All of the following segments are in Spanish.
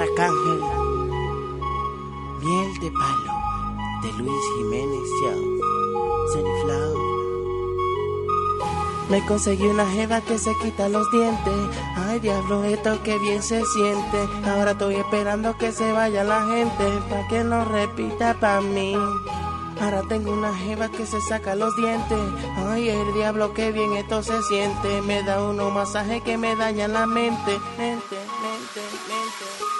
Arcángel. Miel de palo de Luis Jiménez Show. Sunnyflower. Me conseguí una jeva que se quita los dientes. Ay, diablo, esto que bien se siente. Ahora estoy esperando que se vaya la gente. Pa' que no repita pa' mí. Ahora tengo una jeva que se saca los dientes. Ay, el diablo, que bien esto se siente. Me da uno masaje que me daña la mente. Mente, mente, mente.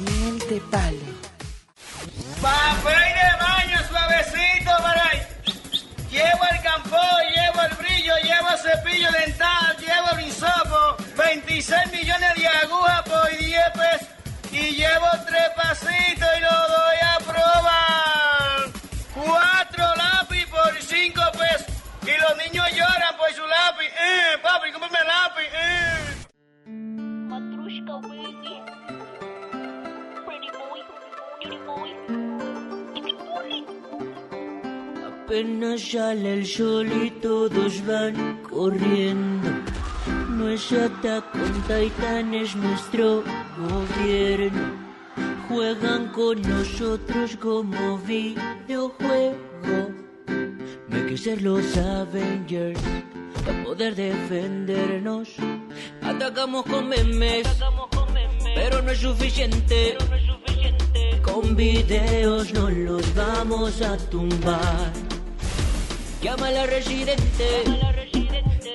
Miel de palo. Papel de baño suavecito para. Llevo el campo, llevo el brillo, llevo cepillo dental, llevo el hisopo, 26 millones de agujas por 10 pesos y llevo tres pasitos y lo doy a probar. Cuatro lápiz por 5 pesos y los niños lloran por su lápiz. Eh, papi, cómprame lápiz. Eh. Matrushka Apenas sale el sol y todos van corriendo. No es Attack on Titan, es nuestro gobierno. Juegan con nosotros como videojuego. No que ser los Avengers para poder defendernos. Atacamos con memes, pero no es suficiente. Con videos no los vamos a tumbar. Llama a la residente,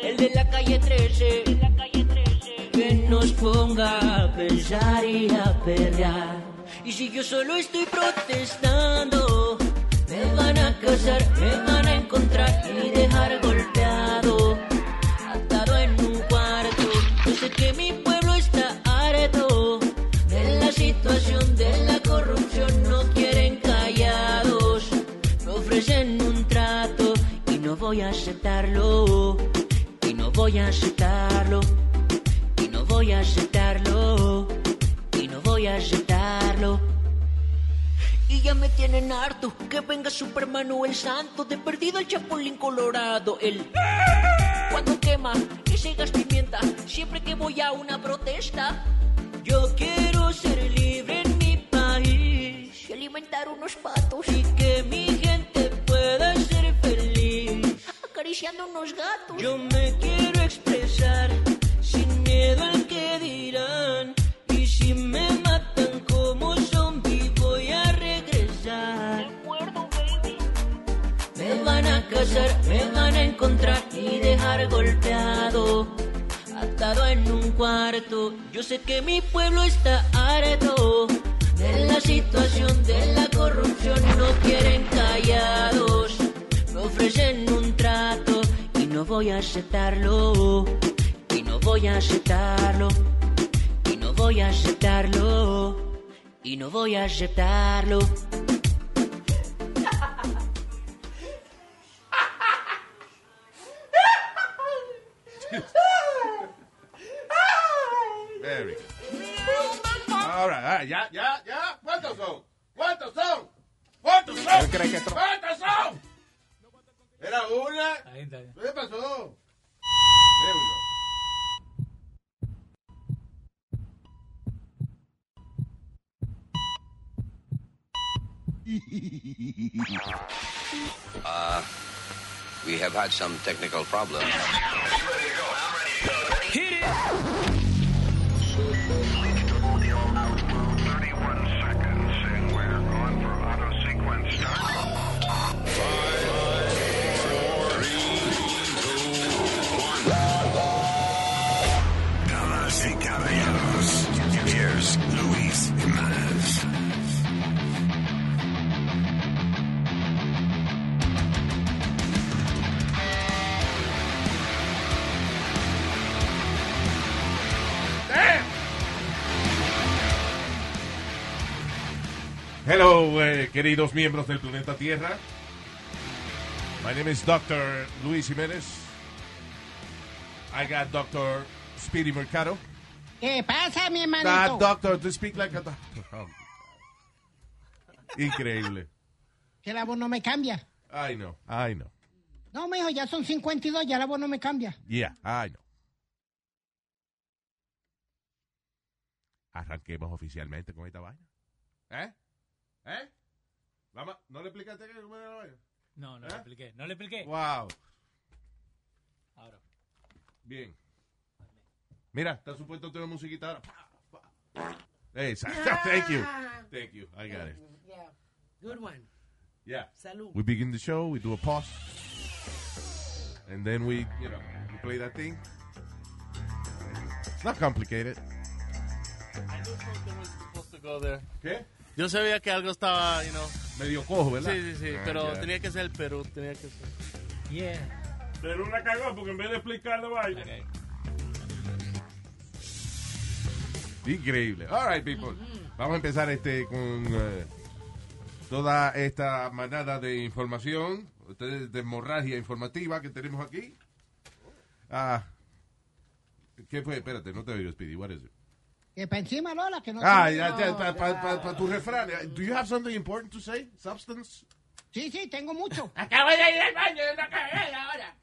el de la calle 13, que nos ponga a pensar y a perrear. Y si yo solo estoy protestando, me van a casar, me van a encontrar y dejar golpeado, atado en un cuarto. Yo sé que mi pueblo está harto de la situación de la corrupción, no quieren callados, me ofrecen un voy a aceptarlo, y no voy a aceptarlo, y no voy a aceptarlo, y no voy a aceptarlo. Y ya me tienen harto. Que venga Superman o el santo de perdido el chapulín colorado. El cuando quema y se gas pimienta siempre que voy a una protesta yo quiero ser libre en mi país. Y alimentar unos patos. Y que mi acariciando unos gatos yo me quiero expresar sin miedo al que dirán y si me matan como zombie voy a regresar Muerdo baby. me van a casar, me van a encontrar y dejar golpeado, atado en un cuarto. Yo sé que mi pueblo está harto de la situación de la corrupción. No quieren callados, me ofrecen un trato y no voy a aceptarlo. Y no voy a aceptarlo. Y no voy a aceptarlo. Y no voy a aceptarlo. Had some technical problems. Hello, eh, queridos miembros del planeta Tierra. My name is Dr. Luis Jiménez. I got Dr. Speedy Mercado. ¿Qué pasa, mi That hermanito? doctor to speak like a doctor. Oh. Increíble. Que la voz no me cambia. I know, I know. No, mijo, ya son 52, ya la voz no me cambia. Yeah, I know. Arranquemos oficialmente con esta vaina. ¿Eh? ¿Eh? Vamos, ¿no le explicaste que cómo era la vaina? No, no ¿Eh? le expliqué. No le expliqué. Wow. Ahora. Bien. Mira, está supuesto tener musiquita ahora. Pa. Exacto. Thank you. Thank you. I got it. Yeah. Good one. Yeah. Salud. We begin the show, we do a pause. And then we, you know, we play that thing. It's not complicated. ¿Qué? Yo sabía que algo estaba, you know. Medio cojo, ¿verdad? Sí, sí, sí, Ah, pero tenía que ser el Perú, tenía que ser. Yeah. Pero una cagó porque en vez de explicar la vaina. Increíble. All right, people. Vamos a empezar este con eh, toda esta manada de información, ustedes de hemorragia informativa que tenemos aquí. Ah, ¿Qué fue? Espérate, no te oigo, Speedy. What is it? Que para encima, Lola, que no... Ah, se- ya, ya, para tu refrán. Do you have something important to say? Substance? Sí, sí, tengo mucho. Acabo de ir al baño de una ahora.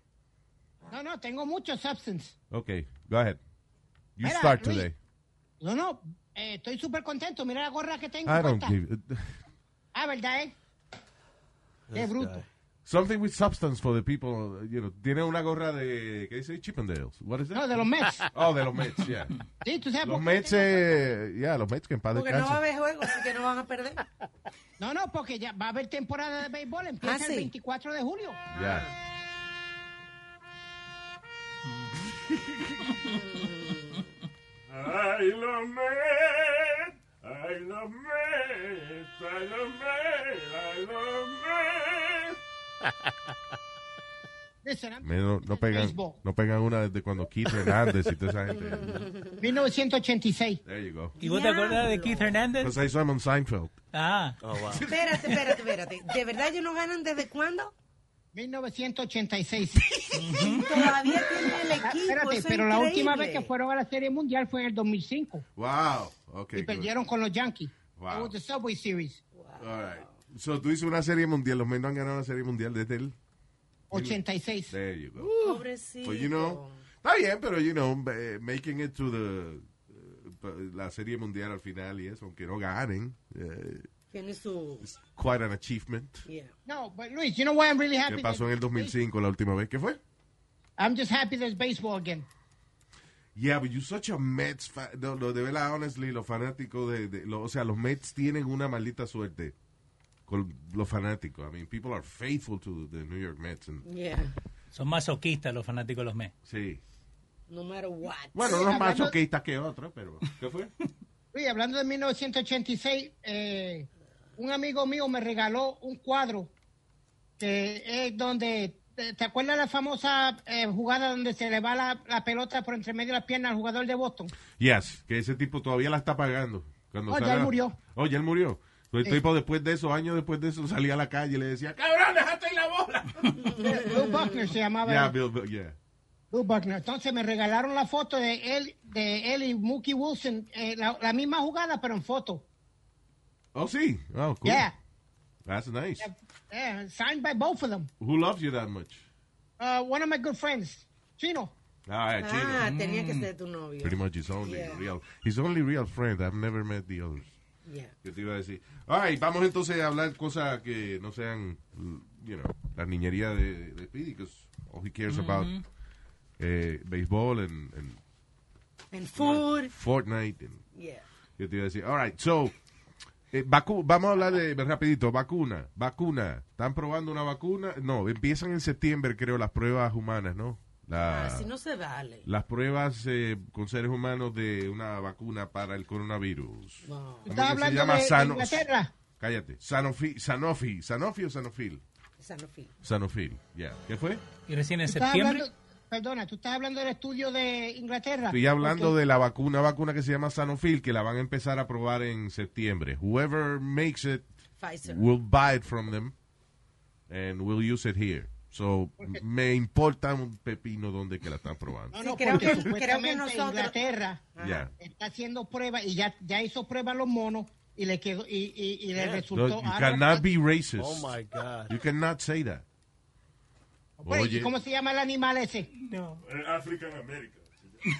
No, no, tengo mucho substance. Okay, go ahead. You Mira, start Luis. today. No, no, eh, estoy súper contento. Mira la gorra que tengo. I don't puesta. give Ah, ¿verdad, eh? Qué bruto. Something with substance for the people, you know. Tiene una gorra de, ¿qué dice? Chippendales. What is that? No, de los Mets. Oh, de los Mets, yeah. Sí, tú sabes Los Mets, eh, ya, los Mets que en paz Porque no va a haber juego, así que no van a perder. No, no, porque ya va a haber temporada de béisbol. Empieza Ah, sí. el 24 de julio. Ya. Ay, los Mets. Ay, los Mets. Ay, los Mets. Ay, los Mets. No, no pegan, no pegan una desde cuando Keith Hernández y toda esa gente. 1986. There you go. ¿Y vos te acordás de Keith Hernández? Because I saw him on Seinfeld. Ah. Oh, wow. Espérate, espérate, espérate. ¿De verdad ellos no ganan desde cuándo? 1986. Todavía tienen el equipo. Espérate, eso pero la última vez que fueron a la Serie Mundial fue en el 2005 Wow. Okay. y good. perdieron con los Yankees. Wow. It was the Subway Series. All right. So tú dices una serie mundial. Los Mets no han ganado una serie mundial desde el. 86. There you go. Pobrecito. So, you know, está bien, pero, you know, eh, making it to the, eh, la serie mundial al final y eso, aunque no ganen, eh, Tiene su... it's quite an achievement. Yeah. No, but Luis, you know why I'm really happy? ¿Qué pasó en el 2005 la última vez? ¿Qué fue? I'm just happy there's baseball again. Yeah, but you're such a Mets fan. No, no, de verdad, honestly, los fanáticos de, de- lo- o sea, los Mets tienen una maldita suerte con los fanáticos. I mean, people are faithful to the New York Mets. and- Yeah. Son masoquistas los fanáticos de los Mets. sí. No matter what. Bueno, unos más hablando- choquistas que otros, pero ¿qué fue? Luis, hablando de 1986, eh, un amigo mío me regaló un cuadro que es donde, ¿te, te acuerdas la famosa eh, jugada donde se le va la, la pelota por entre medio de las piernas al jugador de Boston? Yes, que ese tipo todavía la está pagando. Cuando Oh, ya sale- él murió. Oh, ya él murió. El Sí. tipo después de eso, años después de eso, salía a la calle y le decía, cabrón, déjate ahí la bola. Bill Buckner se llamaba. Yeah. Bill, Bill, yeah. Bill Buckner. Entonces me regalaron la foto de él, de él y Mookie Wilson, eh, la, la misma jugada pero en foto. Oh, sí. Oh, cool. Yeah. That's nice. Yeah, signed by both of them. Who loves you that much? Uh, one of my good friends, Chino. Ah, Ah, Chino. tenía que ser tu novio. Pretty much his only Yeah. real, his only real friend. I've never met the others. Yeah. ¿Qué te iba a decir? Right, vamos entonces a hablar cosas que no sean, you know, la niñería de, de Speedy, because all he cares about eh, baseball and, and And food. Fortnite. And, Yeah. ¿Qué te iba a decir? All right, so, eh, vacu- vamos a hablar de, rapidito, vacuna, vacuna. ¿Están probando una vacuna? No, empiezan en septiembre, creo, las pruebas humanas, ¿no? La- Así no se vale. Las pruebas eh, con seres humanos de una vacuna para el coronavirus. No. ¿Cómo ¿Estás que se hablando llama? de, de Sano- Inglaterra? Cállate. Sanofi, Sanofi, Sanofi o Sanofil. Sanofi. Sanofil, ya. ¿Qué fue? Y recién en ¿Tú estás septiembre. hablando- perdona, tú estás hablando del estudio de Inglaterra. Estoy hablando de la vacuna, vacuna que se llama Sanofi, que la van a empezar a probar en septiembre. Whoever makes it Pfizer. we'll buy it from them and we'll use it here. So, me importa un pepino donde que la están probando. No, no, creo porque que- creo que supuestamente nosotros- Inglaterra Ya. está haciendo pruebas y ya, ya hizo pruebas a los monos y le quedó y, y, y le Yeah. No, resultó. you algo- cannot be racist. Oh my God. You cannot say that. Pues, ¿y Oye, ¿Cómo se llama el animal ese? Eh, African American.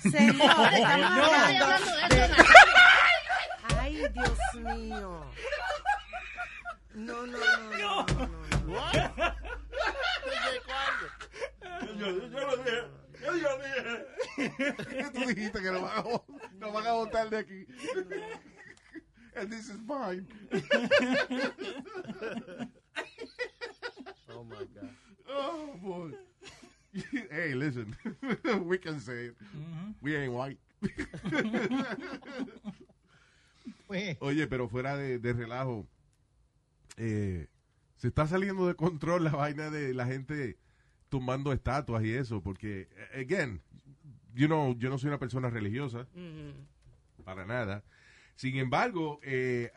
Señor, estamos No, hablando de- eso. Ay, Dios mío. No, no, no, no, no, no. Yo, yo lo dije. Yo, yo dije. tú dijiste que nos van a, nos van a botar de aquí. And this is fine. Oh my God. Oh, boy. hey, listen. we can say it. We ain't white. Pues, Oye, pero fuera de, de relajo, eh, se está saliendo de control la vaina de la gente tumbando estatuas y eso, porque, eh, again, you know, yo no soy una persona religiosa, para nada. Sin embargo, eh,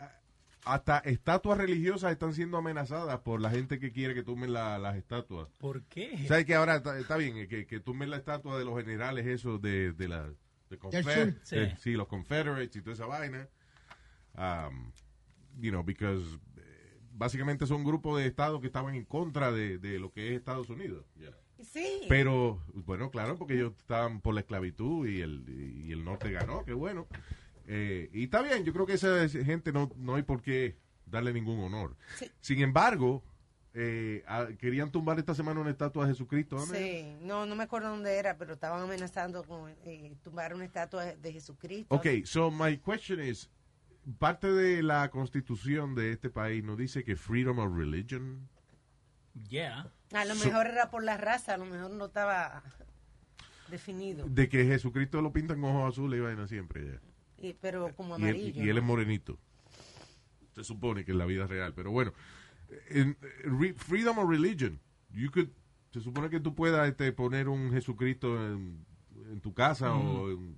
hasta estatuas religiosas están siendo amenazadas por la gente que quiere que tumben la- las estatuas. ¿Por qué? ¿Sabes que ahora está, está bien? eh, Que, que tumben la estatua de los generales, esos de, de la. de Confer- sur. Sí. sí, los Confederates y toda esa vaina. Um, you know, because básicamente son un grupo de estados que estaban en contra de, de lo que es Estados Unidos. Sí. Pero, bueno, claro, porque ellos estaban por la esclavitud y el, y el norte ganó, qué bueno. Eh, y está bien, yo creo que esa gente no, no hay por qué darle ningún honor. Sí. Sin embargo, eh, querían tumbar esta semana una estatua de Jesucristo. ¿dónde? Sí, no, no me acuerdo dónde era, pero estaban amenazando con eh, tumbar una estatua de Jesucristo. Ok, so my question is, parte de la constitución de este país nos dice que freedom of religion. Yeah. A lo So- mejor era por la raza, a lo mejor no estaba definido. De que Jesucristo lo pintan con ojos azules y vaina siempre. ya. Y- pero como Y él, amarillo. y él es morenito. Se supone que en la vida real. Pero bueno, en, re- freedom of religion. You could, se supone que tú puedas este, poner un Jesucristo en, en tu casa o en,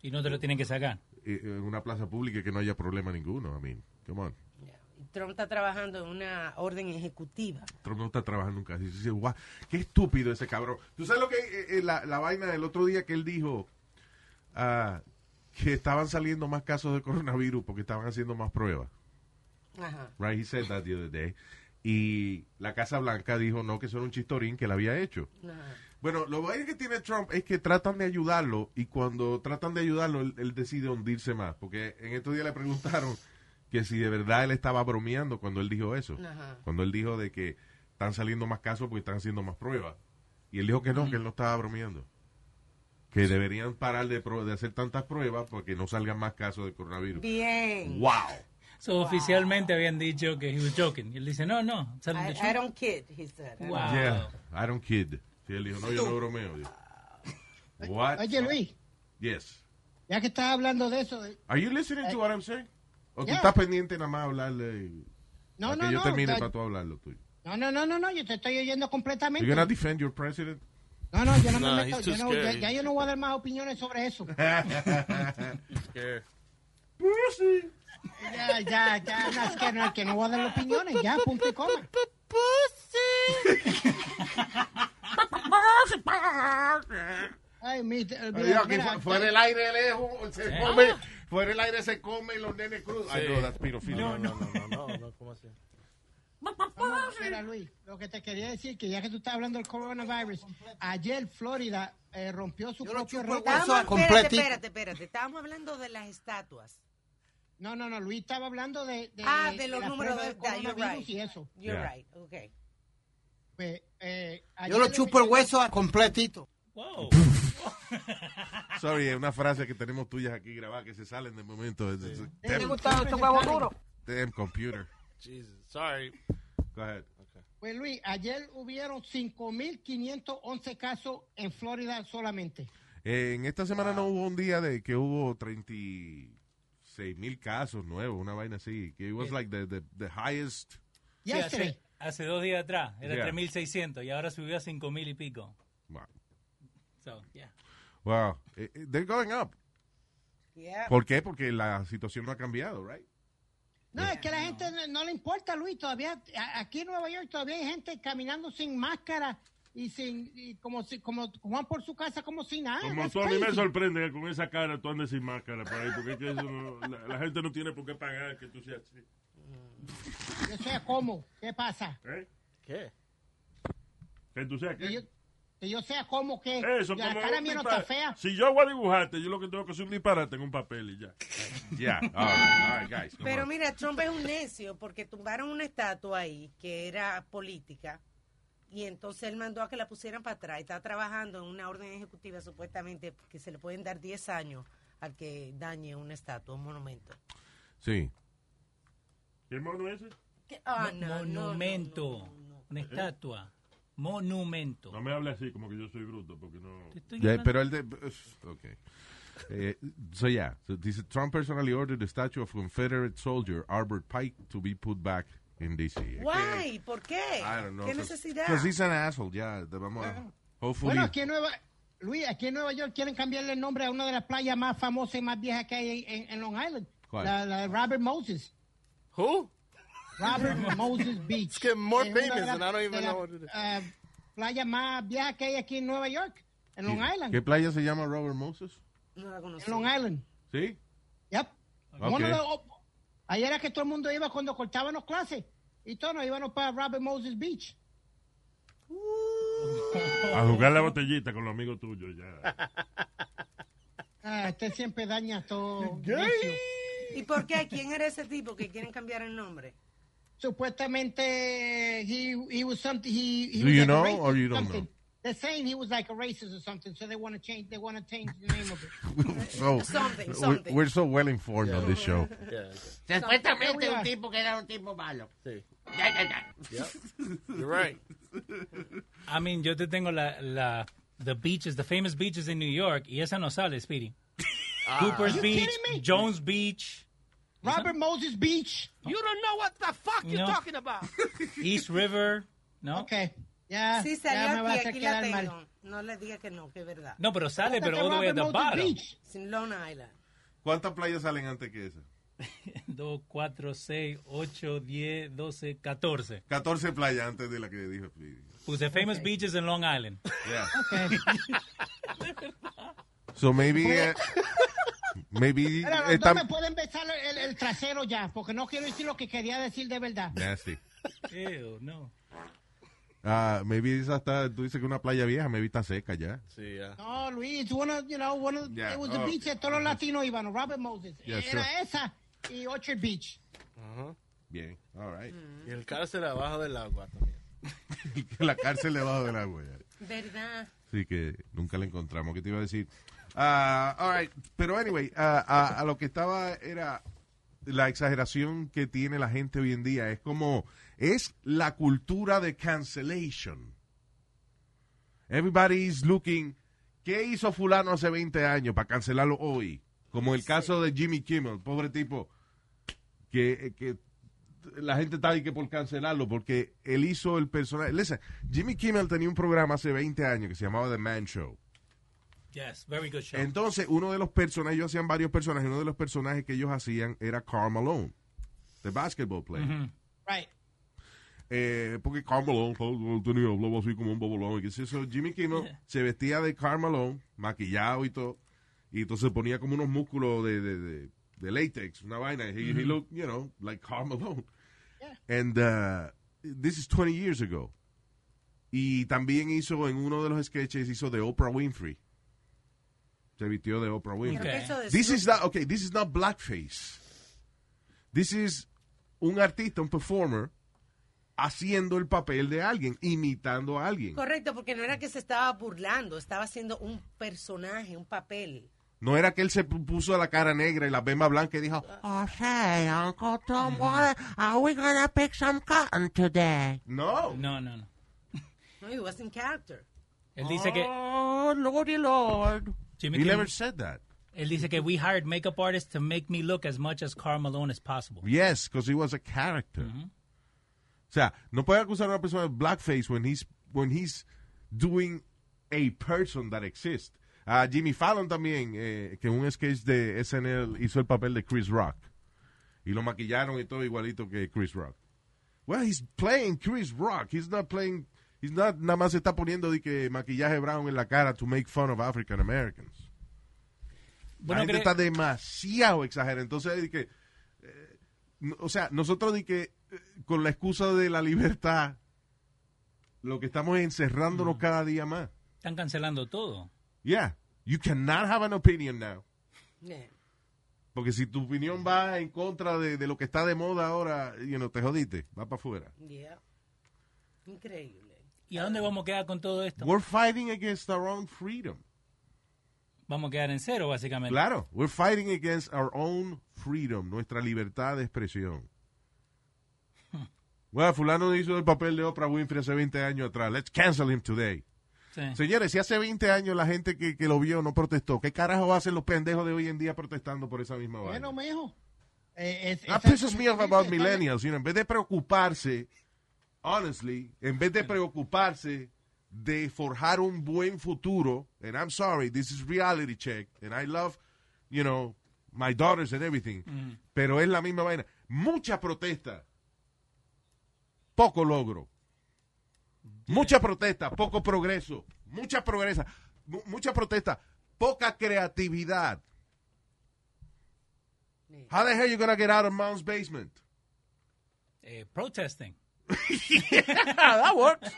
Y no te lo tienen que sacar. En una plaza pública y que no haya problema ninguno. I mean, come on. Trump está trabajando en una orden ejecutiva. Trump no está trabajando. Y dice, "Guau, qué estúpido ese cabrón. ¿Tú sabes lo que eh, eh, la, la vaina del otro día que él dijo? ah, que estaban saliendo más casos de coronavirus porque estaban haciendo más pruebas. Ajá. Right, he said that the other day. Y la Casa Blanca dijo no, que eso era un chistorín que él había hecho. Ajá. Bueno, lo bueno que tiene Trump es que tratan de ayudarlo y cuando tratan de ayudarlo, él, él decide hundirse más. Porque en estos días le preguntaron que si de verdad él estaba bromeando cuando él dijo eso. Ajá. Cuando él dijo de que están saliendo más casos porque están haciendo más pruebas. Y él dijo que no, que él no estaba bromeando. Que deberían parar de, hacer tantas pruebas porque no salgan más casos de coronavirus. Bien. ¡Wow! So, Oficialmente habían dicho que he was joking. Y él dice, no, no. tell him the I. I don't kid, he said. Wow. Yeah, I don't kid. Sí, él dijo, no, yo no bromeo. Dijo. What? Oye, Luis, Yes. ya que estás hablando de eso, de- Are you listening to what I'm saying? ¿O tú Yeah. estás pendiente nada más hablarle? y- No, no, que yo no, termine para tú hablarlo tuyo. no, no, no, no, no, yo te estoy oyendo completamente. You're gonna defend your president? No, no, yo no Nah, me meto, yo no, ya, ya yo no voy a dar más opiniones sobre eso. Scared. Ya, ya, ya, no, es que no, que no voy a dar opiniones, ya, punto y coma. Ay, mi, eh, mira, Aquí mira, fu- fuera el aire lejos, se come, fuera el aire se come los nenes crudos. I know that's. No, no, no, no, no, no, ¿cómo así? Mira, Luis, lo que te quería decir, que ya que tú estás hablando del coronavirus, ayer Florida eh, rompió su Yo propio récord. espérate, espérate, espérate. Estábamos hablando de las estatuas. No, no, no, Luis estaba hablando de, de, ah, de los la números de, del coronavirus right. y eso. You're Yeah. right, okay. Eh, Yo lo chupo el hueso completito. Wow. Sorry, es una frase que tenemos tuyas aquí grabadas que se salen de momento. It's- it's- ¿Te Damn, gustan estos huevos duros? damn computer. Jesus, sorry. Go ahead. Pues Luis, ayer hubieron 5.511 casos en Florida solamente. Eh, en esta semana no hubo un día de que hubo 36 mil casos nuevos, una vaina así. Que it was Yeah. like the, the, the highest. Sí, Yesterday. Hace, dos días atrás era Yeah. 3.600 y ahora subió a 5.000 y pico. Wow. So, yeah. Wow. Eh, eh, They're going up. Yeah. ¿Por qué? Porque la situación no ha cambiado, right? No, es que la gente no, no le importa, Luis. Todavía, aquí en Nueva York, todavía hay gente caminando sin máscara y sin, y como si, como, como van por su casa como si nada. Como tú, a mí me sorprende que con esa cara tú andes sin máscara por ahí, porque es que eso no- la, la gente no tiene por qué pagar que tú seas así. Yo sé cómo. ¿Qué pasa? ¿Eh? ¿Qué? Que tú seas Que qué. yo, que yo sea como que Eso, la cara mía no dispa- está fea. Si yo voy a dibujarte, yo lo que tengo que hacer es un disparate en un papel y ya. Yeah, all right, all right, guys. come Pero on. mira, Trump es un necio porque tumbaron una estatua ahí que era política y entonces él mandó a que la pusieran para atrás. Está trabajando en una orden ejecutiva supuestamente que se le pueden dar 10 años al que dañe una estatua, un monumento. Sí. ¿Qué mono es ese? ¿Qué? Ah, no, no, no, Monumento. Una estatua. Monumento. No me hable así como que yo soy bruto, porque no... Yeah, pero el de. Okay. Eh, so yeah, so Trump personally ordered the statue of Confederate soldier Albert Pike to be put back in D.C. Why? ¿Por qué? I don't know. ¿Qué necesidad? Cause he's an asshole. Ya, te vamos a. Hopefully. Bueno, aquí en Nueva Luis, aquí en Nueva York quieren cambiarle el nombre a una de las playas más famosas y más viejas que hay en, en Long Island. ¿Cuál? La, la de Robert Moses. Who? Robert Moses Beach. It's getting more Es famous and I don't even know what it is. eh, playas más viejas que hay aquí en Nueva York, en Long Island. ¿Qué playa se llama Robert Moses? No la conocí. En Long Island. ¿Sí? Yep. Ok. Uno de los- ahí era que todo el mundo iba cuando cortaban las clases. Y todos nos íbamos para Robert Moses Beach. A jugar la botellita con los amigos tuyos ya. Ah, este siempre daña todo. Gay. ¿Y por qué? ¿Quién era ese tipo que quieren cambiar el nombre? Supuestamente, he, he was something. He, he Do was you like know racist or you don't something. know? They're saying he was like a racist or something, so they want to change. They want to change the name of it. so, Something, we're- something. We're, so well informed on this show. Yeah. Supuestamente un tipo que era un tipo malo. Sí. Ya, ya, ya. You're right. I mean, yo te tengo la, la, the beaches, the famous beaches in New York, y esa no sale, Speedy. Cooper's You Beach? Jones Beach, Robert Moses Beach. You don't know what the fuck you're No. talking about. East River, ¿no? Okay. Ya, Sí, ya salió me va a aquí, hacer aquí la quedar mal. No le diga que no, que es verdad. No, pero sale, pero all the way at the bottom. Beach. Sin Long Island. ¿Cuántas playas salen antes que esa? 2, 4, 6, 8, 10, 12, 14. 14 playas antes de la que dijo. Puse famous beaches in Long Island. Yeah. Okay. So maybe. eh, maybe. Pero no tam- me pueden besar el, el trasero ya, porque no quiero decir lo que quería decir de verdad. Nasty. Ew, no. Ah, maybe esa está, tú dices que una playa vieja, maybe está seca ya. Sí, ya. No, Luis, one of, you know, one of, Yeah, it was the oh, beach que todos los latinos iban, Robert Moses. Yeah, Era sure. esa y Orchard Beach. Ajá. Bien, all right. Y el cárcel abajo del agua también. la cárcel debajo del agua ya. ¿Verdad? Sí, que nunca la encontramos. ¿Qué te iba a decir? Ah, all right. Pero anyway, a, a lo que estaba era la exageración que tiene la gente hoy en día. Es como, es la cultura de cancellation. Everybody's looking, ¿qué hizo fulano hace 20 años para cancelarlo hoy? Como el caso de Jimmy Kimmel, pobre tipo, que, que la gente está ahí que por cancelarlo, porque él hizo el personaje. Listen, Jimmy Kimmel tenía un programa hace 20 años que se llamaba The Man Show. Yes, very good show. Entonces, uno de los personajes, ellos hacían varios personajes, uno de los personajes que ellos hacían era Carl Malone, the basketball player. Ujú. Right. Eh, porque Carl Malone tenía, hablaba así como un bobolón. Y qué sé yo. Jimmy Kimmel se vestía de Carl Malone, maquillado y todo, y entonces ponía como unos músculos de, de, de, de latex, una vaina. He, he looked, you know, like Carl Malone. And uh, this is 20 years ago. Y también hizo en uno de los sketches, hizo de Oprah Winfrey. Se vistió de Oprah Winfrey. de This is not, okay, this is not blackface. This is un artista, un performer, haciendo el papel de alguien, imitando a alguien. Correcto, porque no era que se estaba burlando, estaba haciendo un personaje, un papel. No era que él se pu- puso la cara negra y la bema blanca y dijo, Oh, say, Uncle Tom, what, are we gonna pick some cotton today? no. No, no, no. No, he was in character. Él dice que Oh, Lordy Lord. Jimmy He Kimmel- never said that. él dice que we hired makeup artists to make me look as much as Carl Malone as possible. Yes, because he was a character. O sea, no puede acusar a una persona de blackface when he's, when he's doing a person that exists. A Jimmy Fallon también, eh, que en un sketch de SNL hizo el papel de Chris Rock. Y lo maquillaron y todo igualito que Chris Rock. Well, he's playing Chris Rock. He's not playing, he's not, nada más se está poniendo de que maquillaje brown en la cara to make fun of African Americans. Bueno, la gente está demasiado exagerada. Entonces, de que, eh, o sea, nosotros de que eh, con la excusa de la libertad, lo que estamos es encerrándonos cada día más. Están cancelando todo. Yeah, you cannot have an opinion now. Yeah. Porque si tu opinión va en contra de, de lo que está de moda ahora, you know, te jodiste, va para afuera. Yeah. Increíble. ¿Y a dónde vamos a quedar con todo esto? We're fighting against our own freedom. Vamos a quedar en cero, básicamente. Claro, we're fighting against our own freedom, nuestra libertad de expresión. Bueno, fulano hizo el papel de Oprah Winfrey hace 20 años atrás. Let's cancel him today. Sí. Señores, si hace 20 años la gente que, que lo vio no protestó, ¿qué carajo hacen los pendejos de hoy en día protestando por esa misma vaina? Bueno, mijo. Eh, es- That pisses me off about millennials. You know, en vez de preocuparse, honestly, en vez de preocuparse de forjar un buen futuro, and I'm sorry, this is reality check, and I love, you know, my daughters and everything, pero es la misma vaina. Mucha protesta, poco logro. Mucha protesta, poco progreso. Mucha progresa, mu- mucha protesta, poca creatividad. How the hell you gonna get out of mom's basement? Eh, protesting. that works.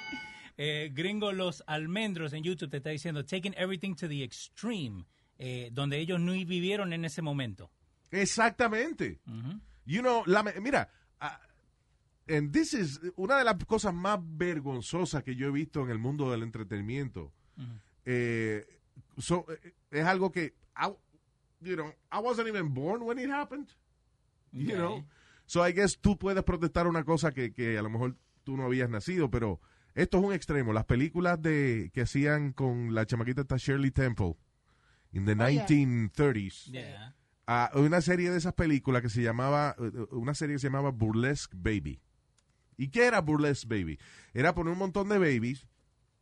Eh, gringo Los Almendros en YouTube te está diciendo taking everything to the extreme, eh, donde ellos no vivieron en ese momento. Exactamente. You know, la mira, ah, and this is una de las cosas más vergonzosas que yo he visto en el mundo del entretenimiento. Eh, so, eh, es algo que, I, you know, I wasn't even born when it happened. You Okay. know, so I guess tú puedes protestar una cosa que, que a lo mejor tú no habías nacido, pero esto es un extremo. Las películas de que hacían con la chamaquita esta Shirley Temple in the Oh, yeah. 1930s. Yeah. a una serie de esas películas que se llamaba, eh, una serie que se llamaba Burlesque Baby. ¿Y qué era Burlesque Baby? Era poner un montón de babies,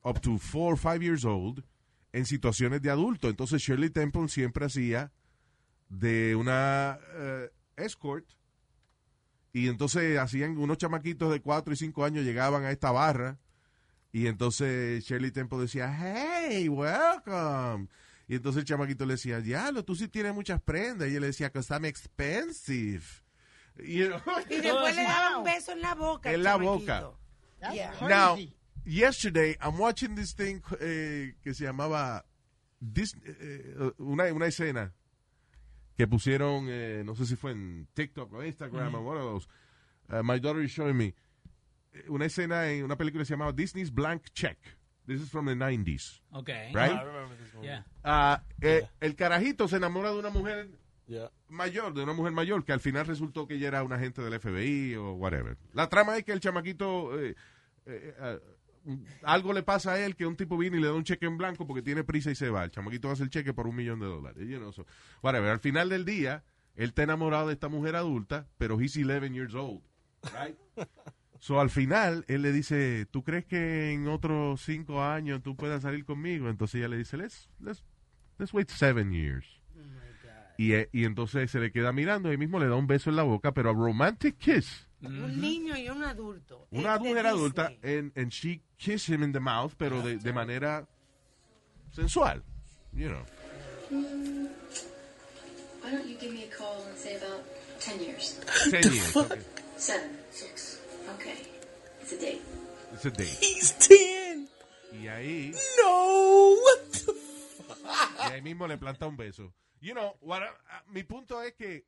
up to four or five years old, en situaciones de adulto. Entonces Shirley Temple siempre hacía de una eh, escort y entonces hacían unos chamaquitos de cuatro y cinco años llegaban a esta barra y entonces Shirley Temple decía, hey, welcome. Y entonces el chamaquito le decía, diablo, tú sí tienes muchas prendas. Y él le decía, que I'm expensive. You know? Y después le daba un beso en la boca. En la boca. Yeah. Now, yesterday, I'm watching this thing eh, que se llamaba Dis- eh, una, una escena que pusieron, eh, no sé si fue en TikTok o Instagram o one of those. Uh, my daughter is showing me. Eh, Una escena en una película que se llamaba Disney's Blank Check. This is from the 90s. Okay. Right? I remember this movie. Yeah. Ah, eh, El carajito se enamora de una mujer Yeah. mayor, de una mujer mayor, que al final resultó que ella era un agente del FBI o whatever. La trama es que el chamaquito, eh, eh, eh, algo le pasa a él, que un tipo viene y le da un cheque en blanco porque tiene prisa y se va. El chamaquito hace el cheque por un millón de dólares. You know, so, whatever. Al final del día, él está enamorado de esta mujer adulta, pero he's 11 years old. Right? So, al final, él le dice, ¿tú crees que en otros cinco años tú puedas salir conmigo? Entonces ella le dice, let's, let's, let's wait seven years. Y, eh, y entonces se le queda mirando y mismo le da un beso en la boca, pero a romantic kiss. Un niño y un adulto. Una mujer adulta, and, and she kissed him in the mouth, pero de, de manera sensual. You know. Why don't you give me a call in, say, about 10 years? Ten years. Okay. Seven. Six. Okay. It's a date. It's a date. He's 10. Y ahí, No. What the y ahí mismo le planta un beso. You know, what ah, mi punto es que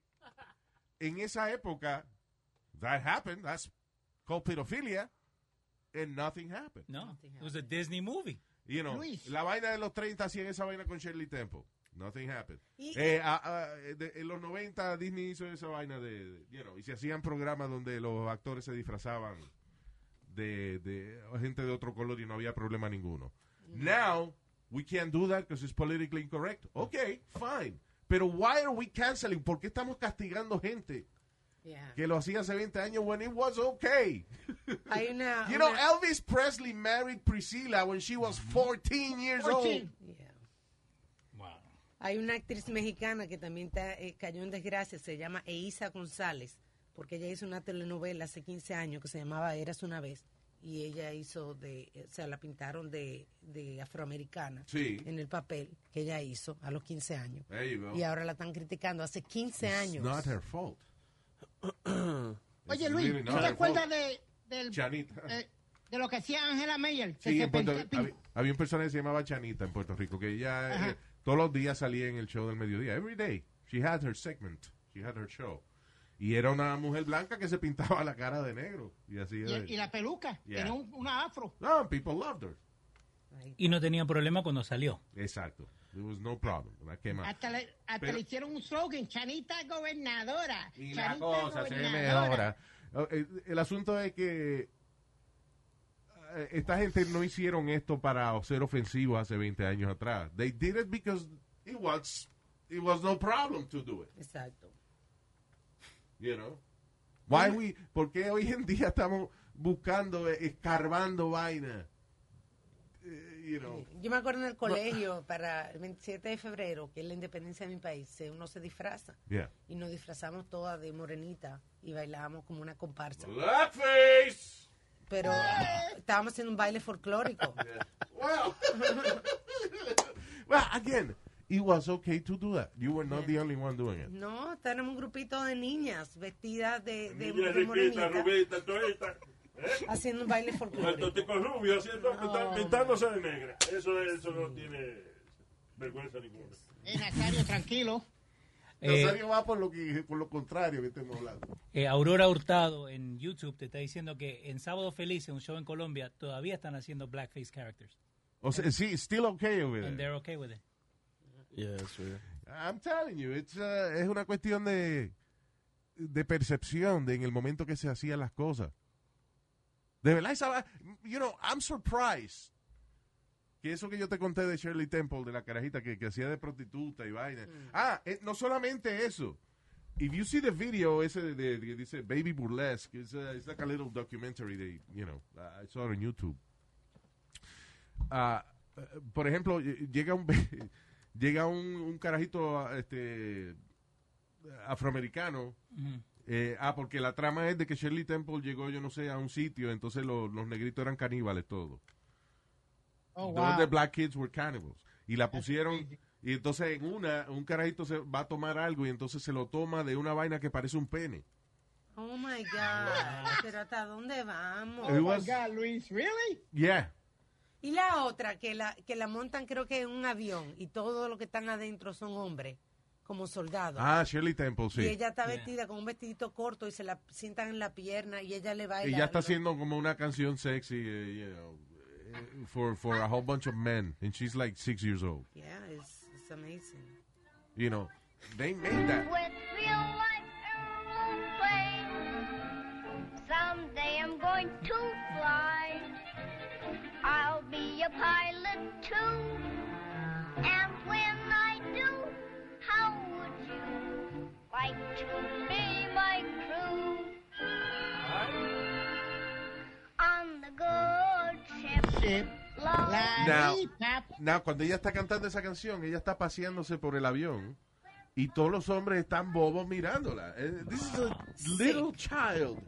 en esa época, that happened, that's called pedophilia, and nothing happened. No, it was a Disney movie. You know, Luis. la vaina de los 30 hacían esa vaina con Shirley Temple. Nothing happened. Y- Eh, ah, ah, de- en los 90 Disney hizo esa vaina de, de- you know, y se hacían programas donde los actores se disfrazaban de, de gente de otro color y no había problema ninguno. Now, we can't do that because it's politically incorrect. Okay, fine. Pero why are we canceling? ¿Por qué estamos castigando gente Yeah. que lo hacía hace 20 años when it was okay? Hay una. You know, una- Elvis Presley married Priscilla when she was 14 years 14. old. Yeah. Wow. Hay una actriz mexicana que también está, eh, cayó en desgracia, se llama Eiza González. porque ella hizo una telenovela hace 15 años que se llamaba Eras una vez y ella hizo de, o sea, la pintaron de, de afroamericana Sí. en el papel que ella hizo a los 15 años. There you go. Y ahora la están criticando hace 15 It's años. not her fault. Oye, Luis, ¿tú not te acuerdas de, del, Chanita. eh, de lo que hacía Angela Mayer? Que Sí, en Puerto- había, había un personaje que se llamaba Chanita en Puerto Rico, que ella eh, todos los días salía en el show del mediodía. Every day. She had her segment. She had her show. Y era una mujer blanca que se pintaba la cara de negro. Y así y, y la peluca, Yeah. tenía un- una afro. No, people loved her. Y no tenía problema cuando salió. Exacto. There was no problem. Came out. Hasta, le, hasta Pero- le hicieron un slogan, Chanita gobernadora. Y la Chanita cosa se gobernadora. mejora. Oh, eh, El asunto es que eh, esta gente no hicieron esto para ser ofensivos hace 20 años atrás. They did it because it was, it was no problem to do it. Exacto. You know? Why we, ¿Por qué hoy en día estamos buscando, eh, escarbando vaina? You know. Yo me acuerdo en el colegio para el 27 de febrero, que es la independencia de mi país, eh, uno se disfraza. Yeah. Y nos disfrazamos todas de morenita y bailábamos como una comparsa. Blackface! Pero estábamos haciendo un baile folclórico. Well, well, again, it was okay to do that. You were not the only one doing it. No, tenemos un grupito de niñas vestidas de, morenita rubita. Haciendo un baile folclórico. totico rubio haciendo, pintándose de negra. Eso, eso no tiene vergüenza ninguna. Eh, Nazario, tranquilo. Eh, Nazario va por lo, que, por lo contrario que estamos hablando. Eh, Aurora Hurtado en YouTube te está diciendo que en Sábado Feliz, en un show en Colombia, todavía están haciendo blackface characters. O sea, sí, still okay over And there. they're okay with it. Yeah. I'm telling you, it's, uh, es una cuestión de, de percepción de en el momento que se hacían las cosas. De verdad, esa, you know, I'm surprised que eso que yo te conté de Shirley Temple, de la carajita que, que hacía de prostituta y vaina. Ah, eh, no solamente eso. If you see the video ese de, de- de- dice Baby Burlesque, it's, uh, it's like a little documentary they, you know, uh, I saw it on YouTube. Eh, por ejemplo, ll- llega un llega un, un carajito este afroamericano Ujú. Eh, ah, porque la trama es de que Shirley Temple llegó, yo no sé, a un sitio, entonces lo- los negritos eran caníbales todos. Oh, Todos wow. the black kids were cannibals. Y la pusieron, y entonces en una, un carajito se va a tomar algo y entonces se lo toma de una vaina que parece un pene. Oh my God. Pero ¿hasta dónde vamos? It Oh, my was- God, Luis, really? Yeah. Y la otra, que la, que la montan creo que en un avión y todos los que están adentro son hombres, como soldados. Ah, Shirley Temple, Y sí. ella está Yeah. vestida con un vestidito corto y se la sientan en la pierna y ella le baila. Ella está algo. haciendo como una canción sexy, eh, you know, eh, for, for a whole bunch of men. And she's like six years old. Yeah, it's, it's amazing. You know, they made that. With real life aeroplane, someday I'm going to fly. I'll be a pilot too. Like to be my crew? On the good ship. Ship. Now, cuando ella está cantando esa canción, ella está paseándose por el avión y todos los hombres están bobos mirándola. Eh, This is a little child.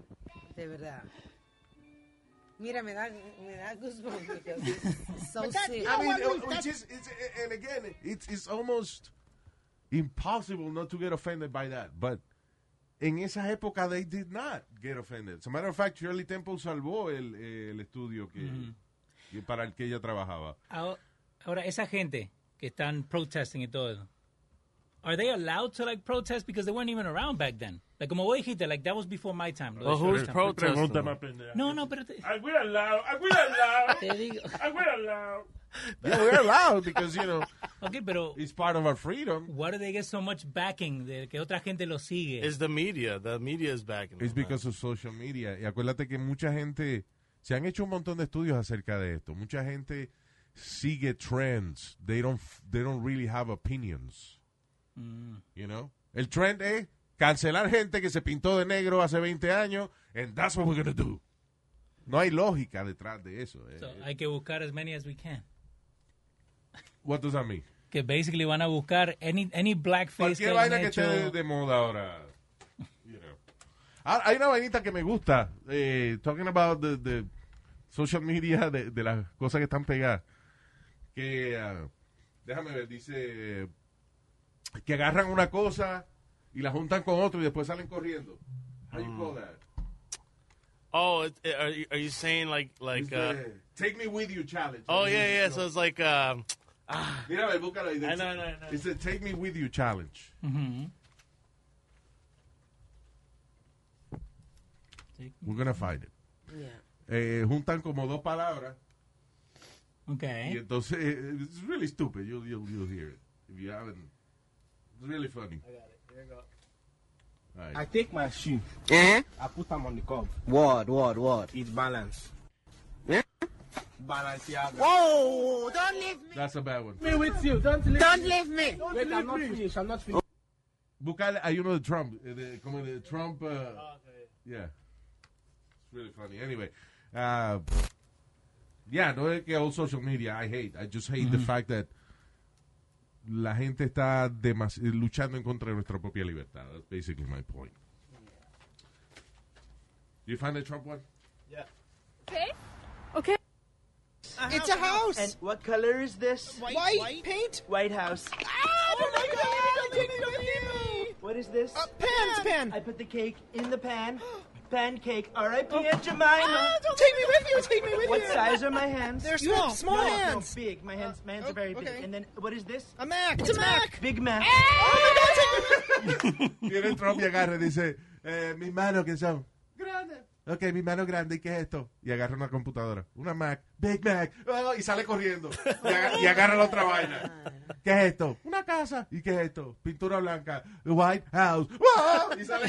De verdad. Mira, me da, me da goosebumps because it's so But that- sick. I mean, well, uh, which is, it's, uh, and again, it's, it's almost impossible not to get offended by that. But en esa época, they did not get offended. As a matter of fact, Shirley Temple salvó el, el estudio que, que para el que ella trabajaba. Ahora, esa gente que están protesting y todo are they allowed to like protest because they weren't even around back then? Like como vos dijiste, like that was before my time. Well, who's protesting? No, no, pero te- we're allowed. te digo. Ay, we're allowed. Yeah, we're allowed because, you know, Okay, pero it's part of our freedom. why do they get so much backing de que otra gente lo sigue? It's the media. The media is backing It's because of social media. Y acuérdate que mucha gente, se han hecho un montón de estudios acerca de esto. Mucha gente sigue trends. They don't, they don't really have opinions. You know? El trend es cancelar gente que se pintó de negro hace 20 años and that's what we're gonna do. No hay lógica detrás de eso. eh. So, hay que buscar as many as we can. What does that mean? Que basically van a buscar any, any blackface Cualquier vaina que esté hecho. de, de moda ahora. You know. Ah, hay una vainita que me gusta, eh, talking about the, the social media, de, de las cosas que están pegadas. Que, ah, déjame ver, dice que agarran una cosa y la juntan con otra y después salen corriendo. How you call that? Oh, it, it- are, you, are you saying like like? Uh, the take me with you challenge. oh yeah, yeah. So it's like um, Mira, a ver, búscalo ahí. I know, I know, It's a take me with you challenge. We're gonna find it. Eh, juntan como dos palabras y Okay. entonces eh, it's really stupid. You'll, you'll, you'll hear it if you haven't. It's really funny. i got All right. I take my shoe. Eh? I put them on the curb. What, what, what? It's balance. Balenciaga. Whoa! Don't leave me! That's a bad one. Me with you. Don't leave Don't me. leave me! Don't Wait, I'm not finished. I'm not finished. Buscar, hay uno de Trump, de, como de Trump. uh, Yeah. It's really funny. Anyway. Uh, yeah, no es que all social media I hate. I just hate the fact that la gente está luchando en contra de nuestra propia libertad. That's basically my point. You find the Trump one? Yeah. Okay. It's a house! And what color is this? White, paint? White House. Ah, Oh my god! Take me with you! What is this? Uh, pans, pan! I put the cake in the pan. Pancake. R.I.P. Aunt Jemima. Ah, don't take me with you! Take me with what you! What size are my hands? They're You small, have small no, no, hands. big. My hands, my hands are very big. And then what is this? A Mac! It's It's a Mac! Big Mac. Oh my god, take me with you! Viene Trump y agarra dice, eh, mis manos, ¿qué son? Grandes. Ok, mi mano grande, ¿y qué es esto? Y agarra una computadora. Una Mac. Big Mac. Oh, y sale corriendo. Y, aga- y agarra la otra vaina. ¿Qué es esto? Una casa. ¿Y qué es esto? Pintura blanca. White House. ¡Wow! Y sale.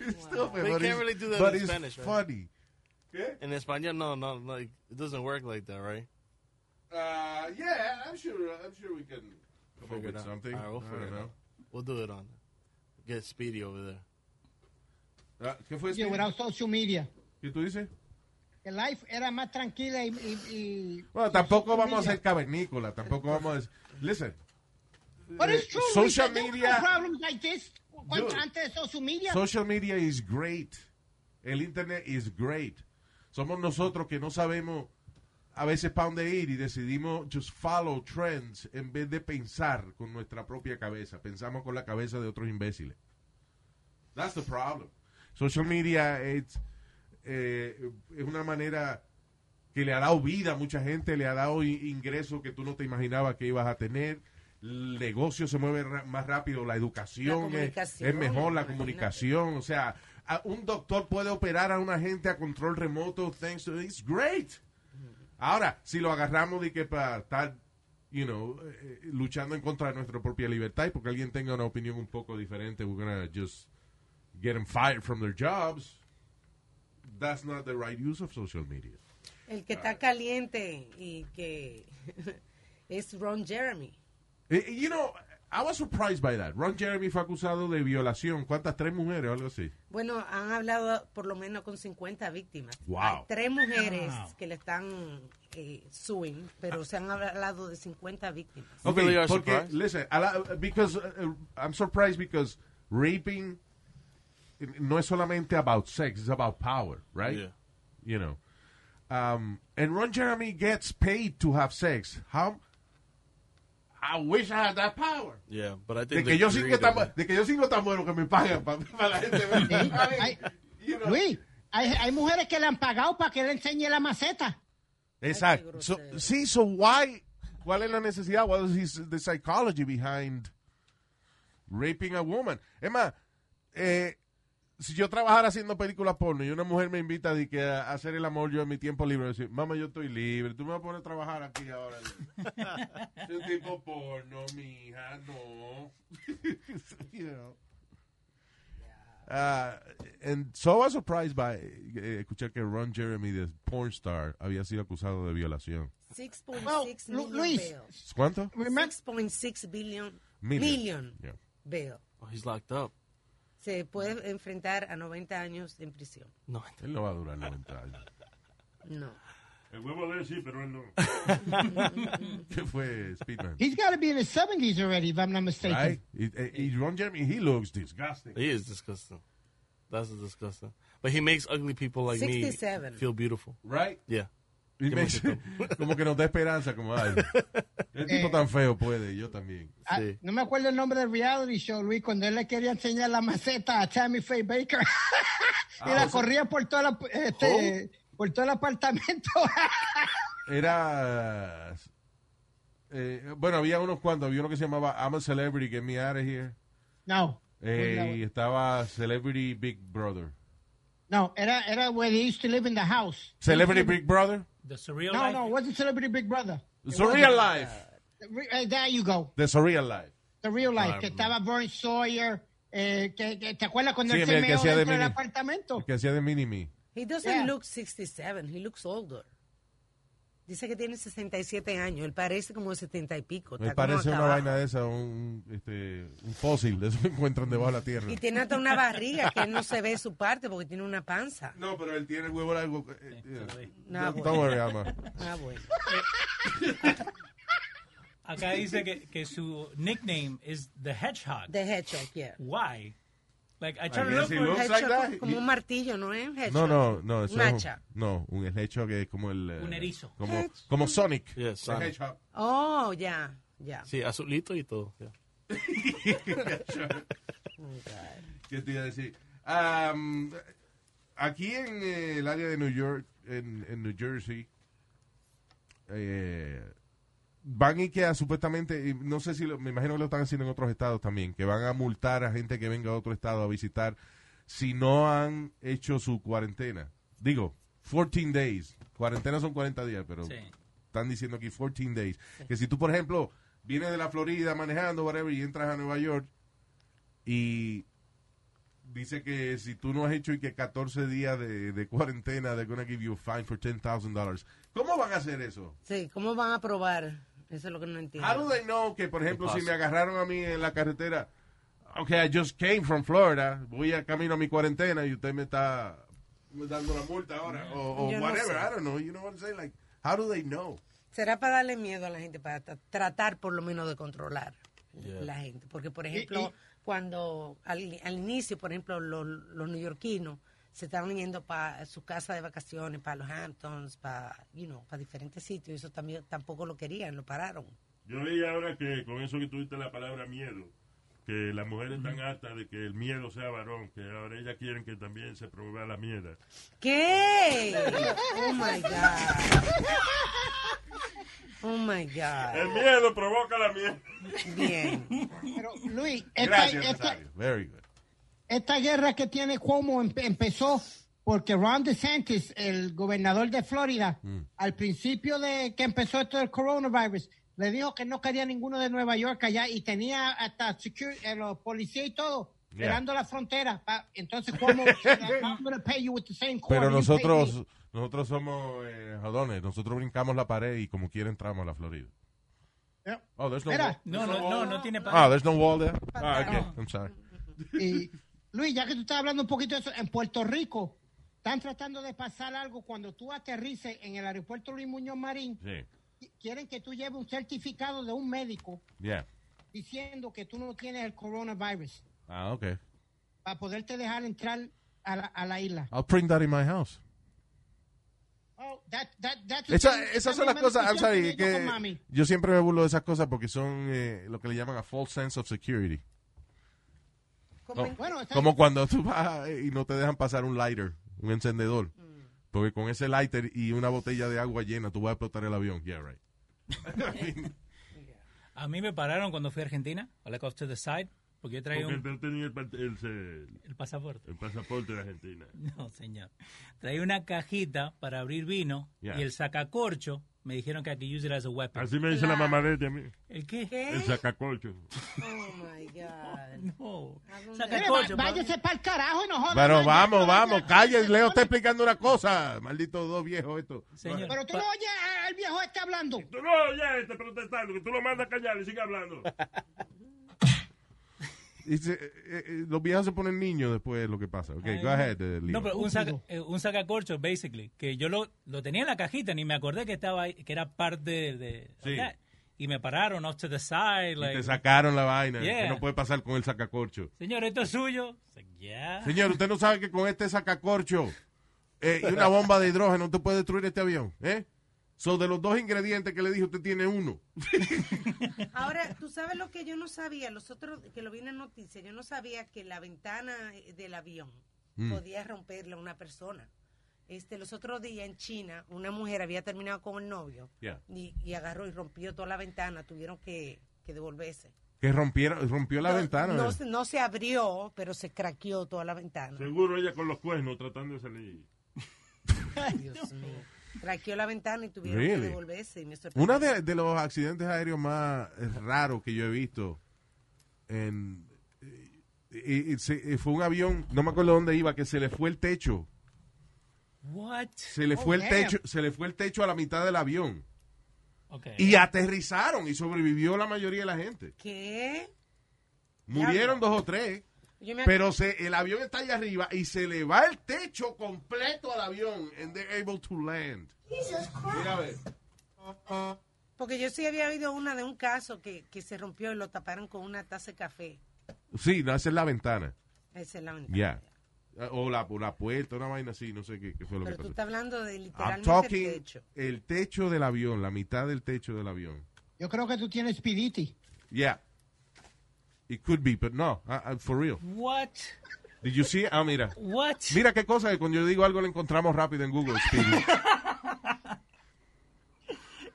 It's stupid, But you but can't really do that but in it's Spanish, right? funny. in Español, no, no, no, it doesn't work like that, right? Uh, yeah, I'm sure, I'm sure we can come up Figure with something. All right, we'll figure it out. We'll do it on. Get Speedy over there. Ah, ¿Qué fue Yeah, Speedy? without social media. ¿Qué tú dices? Que life era más tranquila y... y, y Bueno, tampoco vamos a ser cavernícola, tampoco vamos a. Listen. But it's true. social media, problems like this antes de social media. social media is great. El internet is great. Somos nosotros que no sabemos a veces para dónde ir y decidimos just follow trends en vez de pensar con nuestra propia cabeza. Pensamos con la cabeza de otros imbéciles. That's the problem. Social media it's, eh, es una manera que le ha dado vida a mucha gente, le ha dado ingresos que tú no te imaginabas que ibas a tener. El negocio se mueve más rápido, la educación La es, es mejor, la comunicación. O sea, a- un doctor puede operar a una gente a control remoto, thanks to it's great. Ahora, si lo agarramos de que para estar, you know, eh, eh, luchando en contra de nuestra propia libertad y porque alguien tenga una opinión un poco diferente, we're gonna just get them fired from their jobs. That's not the right use of social media. El que está caliente y que es Ron Jeremy. You know, I was surprised by that. Ron Jeremy fue acusado de violación. ¿Cuántas? ¿Tres mujeres o algo así? Bueno, han hablado por lo menos con 50 víctimas. Wow. Hay tres mujeres Wow. que le están eh, suing, pero se han hablado de 50 víctimas. Okay, porque, listen, a la- because, uh, I'm surprised because raping no es solamente about sex, it's about power, right? Yeah. You know. Um, and Ron Jeremy gets paid to have sex. How? I wish I had that power. Yeah, but I De think que, the yo singo greed tan, de que yo singo tan bueno que me pagan para la gente Luis, hay, hay mujeres que le han pagado para que le enseñe la maceta. Exacto. So, sí, so why, ¿cuál es la necesidad? What is the psychology behind raping a woman? Es más, eh, si yo trabajara haciendo películas porno y una mujer me invita de que a hacer el amor yo en mi tiempo libre, decir, mamá, yo estoy libre, tú me vas a poner a trabajar aquí ahora. Soy un tipo porno, mi hija, no. you know. Uh, and so I was surprised by eh, escuchar que Ron Jeremy, the porn star, había sido acusado de violación. 6.6 Lu- million Luis. ¿Cuánto? 6.6 billion, Million. million Yeah. bail. Oh, he's locked up. Se puede enfrentar a 90 años en prisión. No, Él no va a durar 90 años. No. El huevo de él sí, pero él no. ¿Qué fue Speedman? He's got to be in his 70s already, if I'm not mistaken. Right? Y, y- y Ron Jeremy, he looks disgusting. He is disgusting. That's disgusting. But he makes ugly people like 67. me feel beautiful. Right? Yeah. Y me- como que nos da esperanza, como ay, el tipo Eh. tan feo puede, yo también. Ah, no me acuerdo el nombre del reality show, Luis, cuando él le quería enseñar la maceta a Tammy Faye Baker. y Ah, la o sea- corría por todo, la- este, por todo el apartamento. Era. eh, bueno, había unos cuantos. Había uno que se llamaba I'm a Celebrity, Get Me Out of Here. no, Eh, y estaba Celebrity Big Brother. no, era, era where they used to live in the house. Celebrity Big Brother? The Surreal No, Life. no, it wasn't Celebrity Big Brother. It Surreal wasn't. Life. Re- eh, there you go. The Surreal Life. The Real Life, Ah, que no. estaba Vern Sawyer. Eh, que, que- ¿Te acuerdas cuando Sí, él el se que meó hacía dentro del mini- apartamento? El que hacía de Mini-Me. He doesn't Yeah. look 67, he looks older. Dice que tiene 67 años, él parece como de 70 y pico. Me parece una abajo. vaina de esa, un, este, un fósil de eso que encuentran debajo de la tierra. Y tiene hasta una barriga que él no se ve su parte porque tiene una panza. No, pero él tiene el huevo largo. eh, eh, don't bueno. Alma. Ah, bueno. Acá dice que, que su nickname is The Hedgehog. The Hedgehog, yeah. Why? Like, I I try to guess look he for looks Hedgehog like that. como- un martillo, ¿no es? Hedgehog. No, no, no. Eso Un es hacha. un, no, un que es como el... eh, Un erizo. Como, como Sonic. Yeah, The Sonic. Hedgehog. Oh, ya, ya. Sí, azulito y todo. yeah. ¿Qué te iba a decir? Am, aquí en eh, el área de New York, en, en New Jersey, eh, van y que a, supuestamente, no sé si, lo- me imagino que lo están haciendo en otros estados también, que van a multar a gente que venga a otro estado a visitar si no han hecho su cuarentena. Digo, 14 days. Cuarentena son 40 días, pero Sí. están diciendo aquí 14 days. Que si tú, por ejemplo, vienes de la Florida manejando, whatever, y entras a Nueva York y dice que si tú no has hecho y que 14 días de, de cuarentena, they're gonna give you a fine for $10,000. ¿Cómo van a hacer eso? Sí, ¿cómo van a probar? Eso es lo que no entiendo. How do they know que, por ejemplo, si me agarraron a mí en la carretera, okay, I just came from Florida, voy a camino a mi cuarentena y usted me está dando la multa ahora, o, o Yo no whatever, sé. I don't know, you know what I'm saying? Like, how do they know? Será para darle miedo a la gente, para tra- tratar por lo menos de controlar Yeah. la gente. Porque, por ejemplo, cuando al, al inicio, por ejemplo, los, los neoyorquinos se estaban yendo para su casa de vacaciones, para los Hamptons, para, you know, para diferentes sitios, eso también tampoco lo querían, lo pararon. Yo leí ahora que con eso que tuviste la palabra miedo, que las mujeres están hartas de que el miedo sea varón, que ahora ellas quieren que también se promueva la mierda. ¿Qué? Oh my God. Oh my God. El miedo provoca la mierda. Bien. Pero, Luis, esta, Gracias, esta- Rosario. Very good. Esta guerra que tiene Cuomo empe- empezó porque Ron DeSantis, el gobernador de Florida, Mm. al principio de que empezó esto del coronavirus, le dijo que no quería ninguno de Nueva York allá y tenía hasta security, eh, los policías y todo Yeah. esperando la frontera. pa- entonces, ¿cómo? I'm gonna pay you with the same cord Pero nosotros, nosotros somos eh, jodones, nosotros brincamos la pared y como quiera entramos a la Florida. Yeah. Oh, there's no Mira. wall. No, no, no, no tiene Ah, there's no wall there. Ah, okay. I'm sorry. Y Luis, ya que tú estás hablando un poquito de eso, en Puerto Rico están tratando de pasar algo cuando tú aterrices en el aeropuerto Luis Muñoz Marín. Sí. Quieren que tú lleves un certificado de un médico Yeah. diciendo que tú no tienes el coronavirus Ah, okay. para poderte dejar entrar a la, a la isla. I'll print that in my house. Oh, that- that- that's Esa- esas son las cosas, I'm sorry, que yo siempre me burlo de esas cosas porque son eh, lo que le llaman a false sense of security. ¿Cómo No, Bueno, esa- Como cuando tú vas y no te dejan pasar un lighter, un encendedor. Porque con ese lighter y una botella de agua llena, tú vas a explotar el avión. Yeah, right. A mí me pararon cuando fui a Argentina, a la off to the side, porque yo traía Porque un, él tenía el, pasaporte. el pasaporte de Argentina. No, señor. Traía una cajita para abrir vino Yeah. y el sacacorcho me dijeron que I could use it as a weapon. Así me dice la mamá de a mí. ¿El qué? El sacacorcho. Oh my God. No. Sacacorcho. váyase para el carajo y no jodas. Pero vamos, vamos, calle, Leo está explicando una cosa. Maldito dos viejos esto. Señor, Pero tú no oyes al viejo este hablando. Tú no oyes este protestando, que tú lo mandas a callar y sigue hablando. Y se- eh, eh, los viejos se ponen niños después de lo que pasa. Ok, go ahead, eh, Leo. No, pero un, saca, eh, un sacacorcho, basically, que yo lo, lo tenía en la cajita, ni me acordé que estaba ahí, que era parte de... Sí. Y me pararon off to the side, Y te sacaron la vaina. Yeah. Que no puede pasar con el sacacorcho. señor, esto es suyo. It's like, yeah. Señor, usted no sabe que con este sacacorcho eh, y una bomba de hidrógeno usted puede destruir este avión, ¿eh? So, de los dos ingredientes que le dije, usted tiene uno. Ahora, tú sabes lo que yo no sabía, los otros, que lo vi en la noticia, yo no sabía que la ventana del avión Mm. podía romperla una persona. Este, los otros días en China, una mujer había terminado con el novio Yeah. y, y agarró y rompió toda la ventana, tuvieron que, que devolverse. Que rompieron, rompió la No- ventana. No, ¿eh? se- no se abrió, pero se craqueó toda la ventana. Seguro ella con los cuernos tratando de salir. Dios mío. Craqueó la ventana y tuvieron que devolverse. Y me sorprendió. Uno de, de los accidentes aéreos más raros que yo he visto en, y- y se- y fue un avión, no me acuerdo dónde iba, que se le fue el techo. What? Se le Oh, fue el damn. techo, se le fue el techo a la mitad del avión. Okay. Y aterrizaron y sobrevivió la mayoría de la gente. ¿Qué? Murieron dos o tres. Pero se, el avión está allá arriba y se le va el techo completo al avión and they're able to land. Mira a ver. Porque yo sí había oído una de un caso que, que se rompió y lo taparon con una taza de café. Sí, no, esa es la ventana. Esa es la ventana. Ya. O la, o la puerta, una vaina así, no sé qué, qué fue lo Pero que tú pasó. estás hablando de I'm literalmente talking el techo. el techo del avión, la mitad del techo del avión. Yo creo que tú tienes Piditi. Yeah. It could be, but no, uh, uh, for real. What? Did you see? Ah, mira. What? Mira qué cosa que cuando yo digo algo lo encontramos rápido en Google.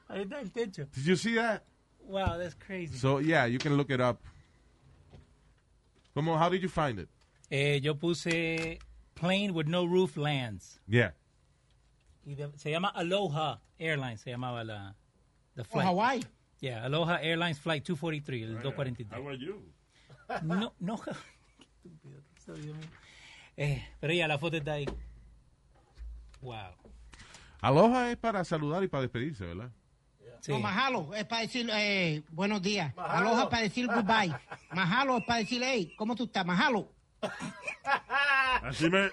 Ahí está el techo. Did you see that? Wow, that's crazy. So, yeah, you can look it up. Como, how did you find it? Eh, yo puse plane with no roof lands. Yeah. Y de- se llama Aloha Airlines, se llamaba la the O flight. Hawaii. Yeah, Aloha Airlines Flight 243, el 243. How are you? No, no. Qué estúpido Dios mío. Eh, pero ya, la foto está ahí. Wow. Aloha es para saludar y para despedirse, ¿verdad? Sí. No, mahalo es para decir eh, buenos días. Aloha es para decir goodbye. Mahalo es para decir, hey, ¿cómo tú estás? Mahalo. Así me.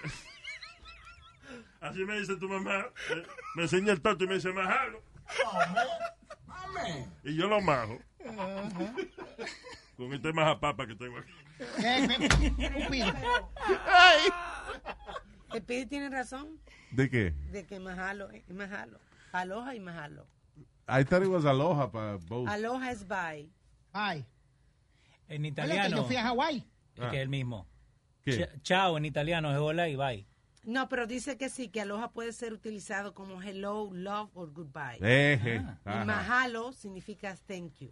Así me dice tu mamá. eh, Me enseña el toto y me dice, majalo. Y yo lo majo. Con este majapapa que tengo aquí. Estúpido. El Pidi tiene razón ¿De qué? de que majalo es majalo. Aloha y majalo. I thought it was aloha para both. Aloha es bye. Bye. En Oye, que italiano. yo fui a Hawái. Es Ah. que es el mismo. ¿Qué? Ch- chao en italiano es hola y bye. No, pero dice que sí, que aloha puede ser utilizado como hello, love or goodbye. Eje, Y ajá. mahalo significa thank you.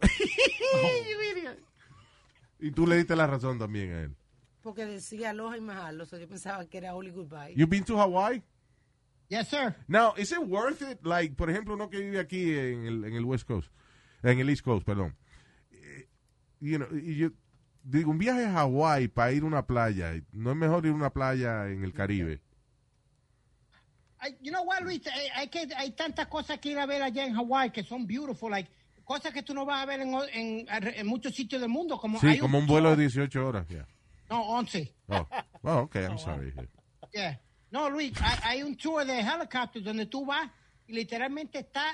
Y tú le diste la razón también a él. Porque decía aloha y mahalo, so yo pensaba que era only goodbye. You been to Hawaii? Yes, sir. Now, is it worth it? Like, por ejemplo, uno que vive aquí en el, en el West Coast, en el East Coast, perdón. Eh, You know, y yo digo, un viaje a Hawaii para ir a una playa, no es mejor ir a una playa en el Caribe. You know what, Luis? Hay, que, hay tantas cosas que ir a ver allá en Hawái que son beautiful, like cosas que tú no vas a ver en, o- en, en muchos sitios del mundo. Como Sí, hay como un vuelo de 18 horas. Yeah. No, 11. Oh. oh, okay, I'm sorry. Yeah. No, Luis, hay, hay un tour de helicóptero donde tú vas y literalmente está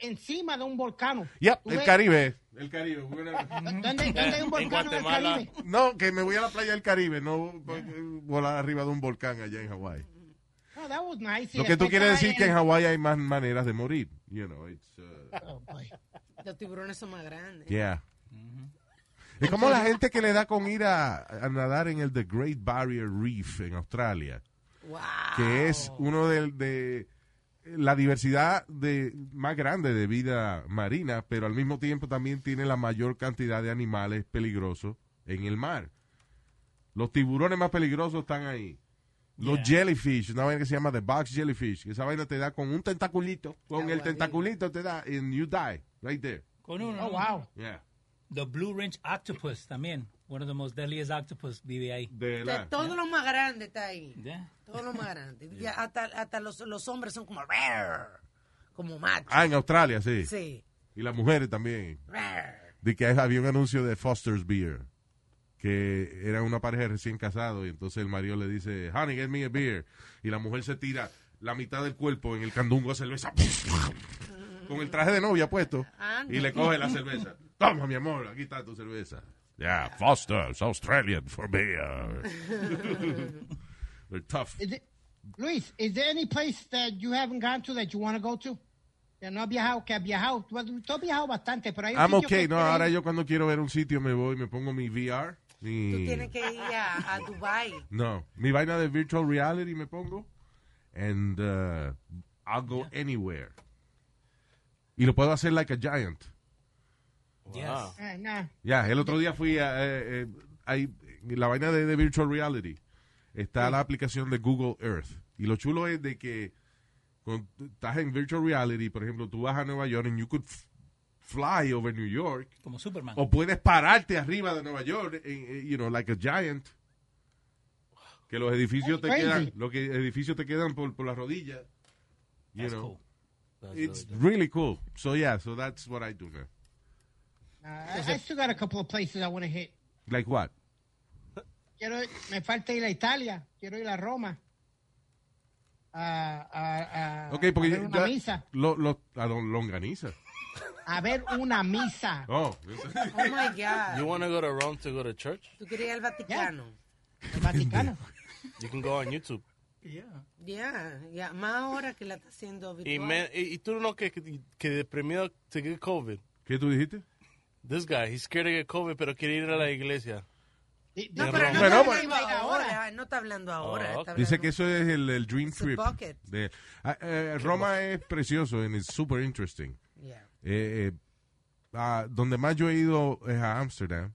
encima de un volcán. Yep, el ves- Caribe. El Caribe. ¿Dónde, dónde hay un volcán en el Caribe? No, que me voy a la playa del Caribe, no volar arriba de un volcán allá en Hawái. No, that was nice. Lo que tú quieres decir que en Hawái hay más maneras de morir. You know, it's, uh, Oh, boy. Los tiburones son más grandes. yeah. Es como la gente que le da con ir a, a nadar en el The Great Barrier Reef en Australia, Wow. que es uno de, de la diversidad de más grande de vida marina, pero al mismo tiempo también tiene la mayor cantidad de animales peligrosos en el mar. Los tiburones más peligrosos están ahí. Los jellyfish, una vaina que se llama the box jellyfish, esa vaina te da con un tentaculito, con el tentaculito te da and you die right there. Con uno. Oh, wow. Yeah. The Blue Ridge Octopus también. One of the most deadliest octopus vive ahí. De De la- todo lo más grande está ahí. Yeah. Todo lo más grande. Y hasta hasta los, los hombres son como como machos. Ah, en Australia, sí. Sí. Y las mujeres también. De que había un anuncio de Foster's Beer. que era una pareja recién casado y entonces el marido le dice, honey, get me a beer. Y la mujer se tira la mitad del cuerpo en el candungo de cerveza con el traje de novia puesto y le coge la cerveza. Toma, mi amor, aquí está tu cerveza. Yeah, Foster's Australian for beer. They're tough. Is it, Luis, is there any place that you haven't gone to that you want to go to? Que no has viajado, que has viajado. Tú, has- tú has viajado bastante, pero hay un I'm sitio okay. que No, ahora yo cuando quiero ver un sitio me voy, me pongo mi VR. Tú Mi, tienes que ir a, a Dubai. no, mi vaina de virtual reality me pongo. And uh, I'll go anywhere. Y lo puedo hacer like a giant. Wow. Nah. Ya, el otro día fui a. eh, eh, ahí, la vaina de, de Virtual Reality. Está la aplicación de Google Earth. Y lo chulo es de que cuando estás en Virtual Reality, por ejemplo, tú vas a Nueva York and you could fly over New York. Como Superman. O puedes pararte arriba de Nueva York, eh, you know, like a giant. Que los edificios te Crazy. quedan, los que edificios te quedan por, por las rodillas. You That's know. cool. That's It's really really cool. So yeah, so that's what I do now. Uh, I, I still got a couple of places I want to hit. Like what? Quiero, me falta ir a Italia, quiero ir a Roma. A, a, a, Ok, porque a ver una ya- misa. Lo, lo, a don longaniza. A ver una misa. Oh. Oh my God. You want to go to Rome to go to church? Tú querías ir al Vaticano. El Vaticano. You can go on YouTube. Ya, ya. Más ahora que la está haciendo Y, me, y, y tú no que, que, que deprimido to get COVID. ¿Qué tú dijiste? This guy, he's scared to get COVID, pero quiere ir a la iglesia. No, De pero no está Bueno, hablando ahora. No está hablando ahora. Oh, está ok. Dice hablando- que eso es el, el dream It's trip. de- Ah, eh, Roma es precioso and it's super interesting. Yeah. Eh, eh, ah, donde más yo he ido es a Amsterdam.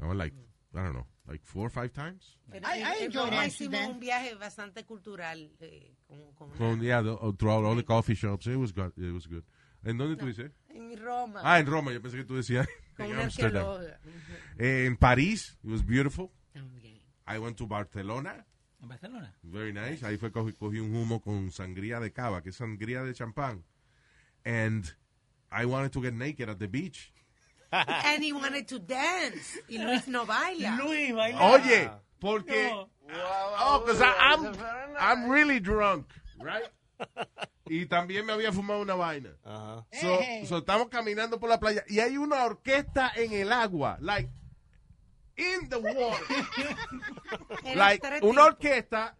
I went like, I don't know, like four or five times. Pero I- I en enjoyed hicimos Amsterdam. un viaje bastante cultural. eh, con, con Con, yeah, the- uh, throughout all the coffee shops. It was good. It was good. ¿En dónde tú dices? en Roma. Ah, en Roma. Yo pensé que tú decías con en Amsterdam. Eh, en París. It was beautiful. También. I went to Barcelona. En Barcelona. Very nice. Ahí fue cogí, cogí un humo con sangría de cava, que es sangría de champán. And I wanted to get naked at the beach. And he wanted to dance. Y Luis no baila. Luis, baila. Oye, porque oh, 'cause I- I'm I'm really drunk, right? Y también me había fumado una vaina. Ajá. So, so estamos caminando por la playa y hay una orquesta en el agua, like in the water. Like una orquesta,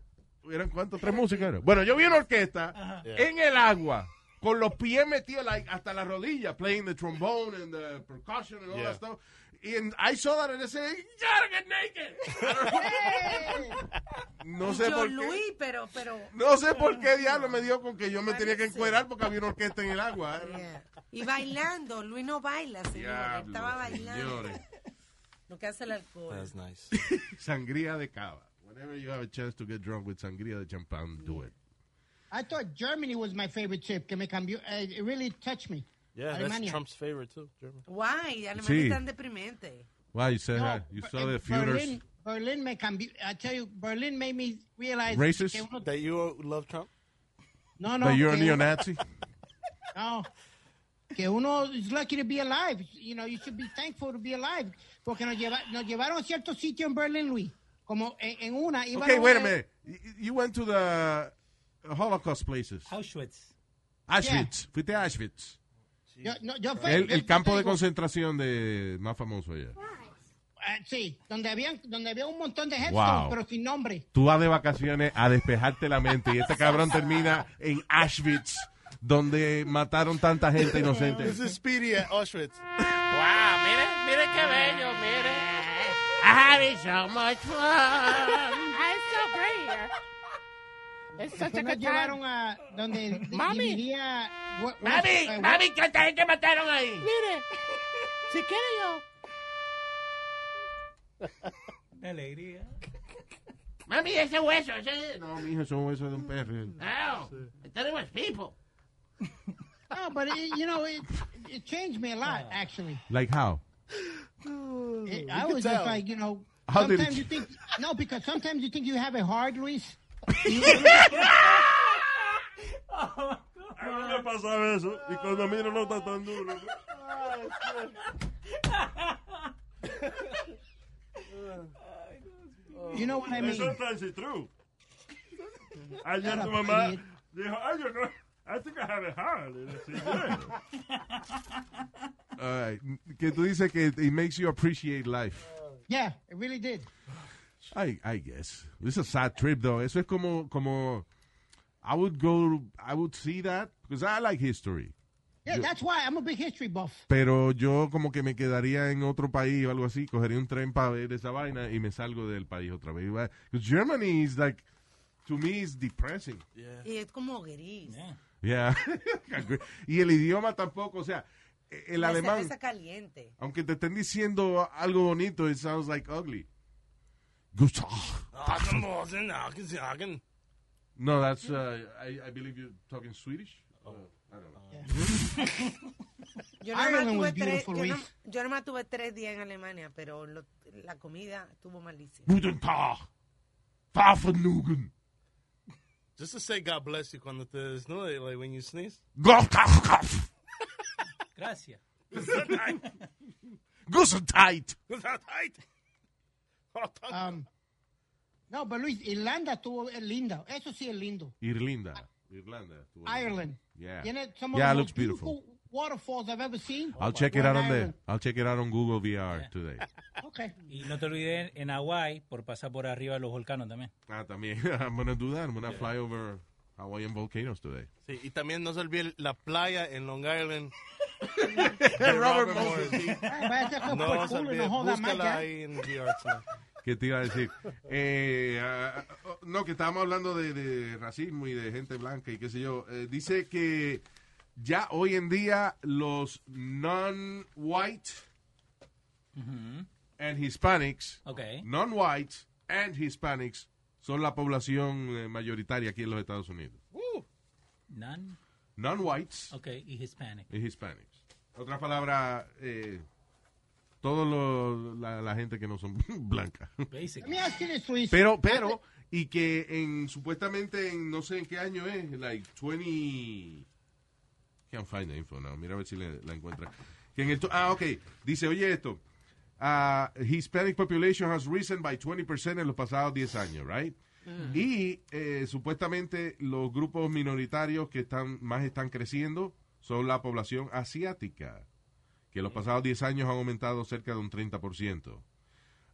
¿eran cuántos? Tres músicos eran? Bueno, yo vi una orquesta en el agua con los pies metidos like, hasta la rodilla, playing the trombone and the percussion and all Yeah. that stuff. And I saw that and I said, you gotta get naked. no sé yo, por qué. Luis, pero, pero. No sé por qué diablo me dio con que yo me tenía que encuerar porque había una orquesta en el agua. Yeah. Y bailando. Luis no baila, señor. Estaba bailando. señores. Lo que hace el alcohol. That's nice. Sangría de cava. Whenever you have a chance to get drunk with sangría de champán, do it. I thought Germany was my favorite trip, que me cambió. eh, it really touched me. Yeah, that's Trump's favorite too, Germany. Guay, Alemania Sí. es tan deprimente. Wow, you said No, that. You saw the funerals. Berlin, Berlin me cambió. I tell you, Berlin made me realize. Racist? que uno- That you love Trump? no, no. That you're a que uno- neo-Nazi? No. Que uno is lucky to be alive. You know, you should be thankful to be alive. Porque nos, lleva, nos llevaron a cierto sitio en Berlin, Luis. Como en, en una. íbamos, Okay, wait a minute. You- You went to the Holocaust places. Auschwitz. Auschwitz. Fuiste a Auschwitz. Yo, no, yo fui- El, yo- el campo de concentración de más famoso allá. eh, sí, donde, habían, donde había un montón de Wow. headstones, pero sin nombre. Tú vas de vacaciones a despejarte la mente y este cabrón termina en Auschwitz, donde mataron tanta gente inocente. This is Speedy at Auschwitz. Wow, mire, mire qué bello, mire. I'm having so much fun. It's such a Después nos llevaron a donde Mami. dividía... Mami, eh, mami, ¿cuánta gente mataron ahí? Mire, si quiere yo. Qué alegría. Mami, ese hueso, ese... No, mijo, son huesos de un perro. No, that was people. No, but it, you know, it, it changed me a lot, actually. Like how? It- I can was just like, you know, How did sometimes it- you think, no, because sometimes you think you have it hard, Luis. A mí me pasaba eso. Y cuando miro no está tan duro. You know what I mean? Sometimes it's true. Ayer tu mamá idiot. dijo, ay, yo no, I think I have a heart. Y decía, "Bueno". All right. Que tú dices que it makes you appreciate life. Yeah, it really did. I, I guess. It's a sad trip, though. Eso es como, como, I would go, I would see that, because I like history. Yeah, Yo- that's why I'm a big history buff. Pero yo como que me quedaría en otro país o algo así, cogería un tren para ver esa vaina y me salgo del país otra vez. Because Germany is like, to me, is depressing. Y es como gris. Yeah. y el idioma tampoco, o sea, el La alemán, caliente. aunque te estén diciendo algo bonito, it sounds like ugly. Gustav. No, that's, uh, I, I believe you're talking Swedish. Uh, I don't know. Yo nada más Ireland tuve was tres, beautiful, yo, Luis. nada- yo nada más tuve tres días en Alemania, pero lo- la comida estuvo malísima. Guten Tag. Vergnügen. Just to say God bless you cuando te desnude, like when you sneeze. Gesundheit. Gracias. Gesundheit. Um, no, pero Luis, Irlanda estuvo es linda. Eso sí es lindo. Irlinda. Irlanda. estuvo bien. Ireland. Yeah. Of Yeah, it looks beautiful. waterfalls I've ever seen. I'll check it out on the, Ireland. I'll check it out on Google VR today. Okay. Y no te olvides en Hawái por pasar por arriba de los volcanos también. Ah, también. I'm gonna do that. I'm gonna fly over Hawaiian volcanoes today. Sí, y también no se olvide la playa en Long Island. Robert Morris. Moses. Ay, vaya a ser que No por culo no joda más búscala ya. ahí en tonight. ¿Qué te iba a decir? Eh, ah, ah, no, que estábamos hablando de, de racismo y de gente blanca y qué sé yo. Eh, dice que ya hoy en día los non-white and Hispanics, Okay. non-whites and Hispanics son la población eh, mayoritaria aquí en los Estados Unidos. None. Non-whites Ok, y Hispanic. y Hispanics. Otra palabra, eh, toda la, la gente que no son blancas. Basic. Let me ask you this, Luis. Pero, pero, y que en, supuestamente en, no sé en qué año es, like 20, can't find the info now, mira a ver si le- la encuentra. Que en el, to- ah, ok, dice, oye esto, ah, Hispanic population has risen by 20% en los pasados 10 años, right? Y eh, supuestamente los grupos minoritarios que están más están creciendo son la población asiática, que en los pasados 10 años han aumentado cerca de un 30%.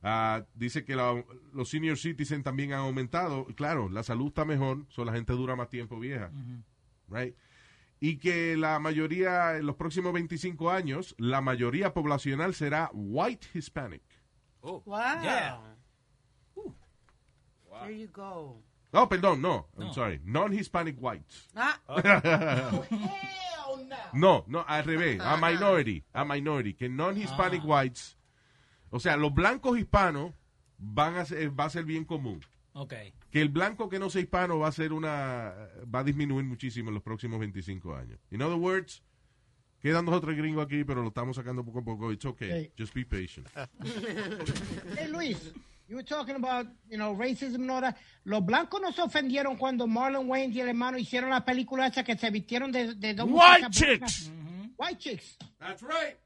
Ah, dice que la- los senior citizens también han aumentado. Claro, la salud está mejor, so la gente dura más tiempo vieja. Right? Y que la mayoría, en los próximos 25 años, la mayoría poblacional será white Hispanic. Wow. Yeah. There you go. No, perdón, no. I'm No. sorry. Non-Hispanic whites. Ah, no, no, al revés. A minority. A minority. Que non-Hispanic whites, o sea, los blancos hispanos van a ser, va a ser bien común. Ok. que el blanco que no sea hispano va a ser una va a disminuir muchísimo en los próximos 25 años. In other words, quedan dos o tres gringos aquí, pero lo estamos sacando poco a poco. It's okay. Hey. Just be patient. Hey, Luis, you were talking about, you know, racism and all that. Los blancos no se ofendieron cuando Marlon Wayne y el hermano hicieron la película esa que se vistieron de, de dos White chicks. blancas. White chicks. That's right.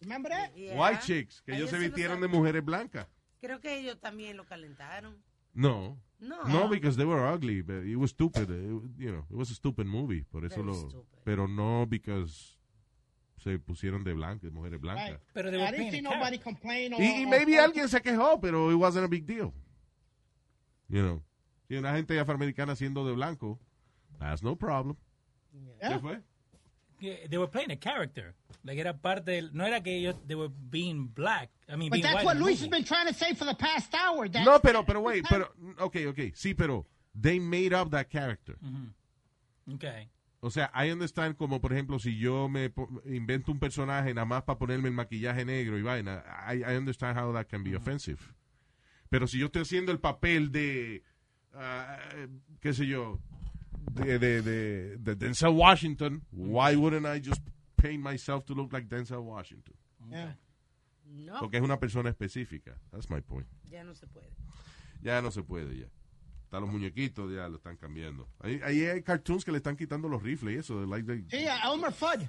Remember that? yeah. White chicks, que ellos se ellos lo vistieron de mujeres blancas. Creo que ellos también lo calentaron. No. No. No, because they were ugly. But it was stupid. It- you know, it was a stupid movie. Por eso Very lo. stupid. Pero no because se pusieron de blancas, mujeres blancas. Right. Pero they I were didn't see playing a nobody complain or, Y, y maybe or- alguien se quejó, pero it wasn't a big deal. You know. Si una gente afroamericana siendo de blanco, that's no problem. Yeah. ¿Qué fue? Yeah, They were playing a character. Like era parte del, no era que ellos, they were being black. I mean, But being that's white what Luis has been trying to say for the past hour. That No, pero, pero, wait, pero, ok, ok, sí, pero, they made up that character. Okay. O sea, I understand como, por ejemplo, si yo me invento un personaje nada más para ponerme el maquillaje negro y vaina, I, I understand how that can be offensive. Pero si yo estoy haciendo el papel de, ah, qué sé yo, de, de, de, de Denzel Washington, why wouldn't I just paint myself to look like Denzel Washington? Yeah. No, Porque es una persona específica. That's my point. ya no se puede. Ya no se puede, ya. Hasta los muñequitos ya lo están cambiando. Ahí, ahí hay cartoons que le están quitando los rifles y eso. de like the- Sí, a Elmer Fudd.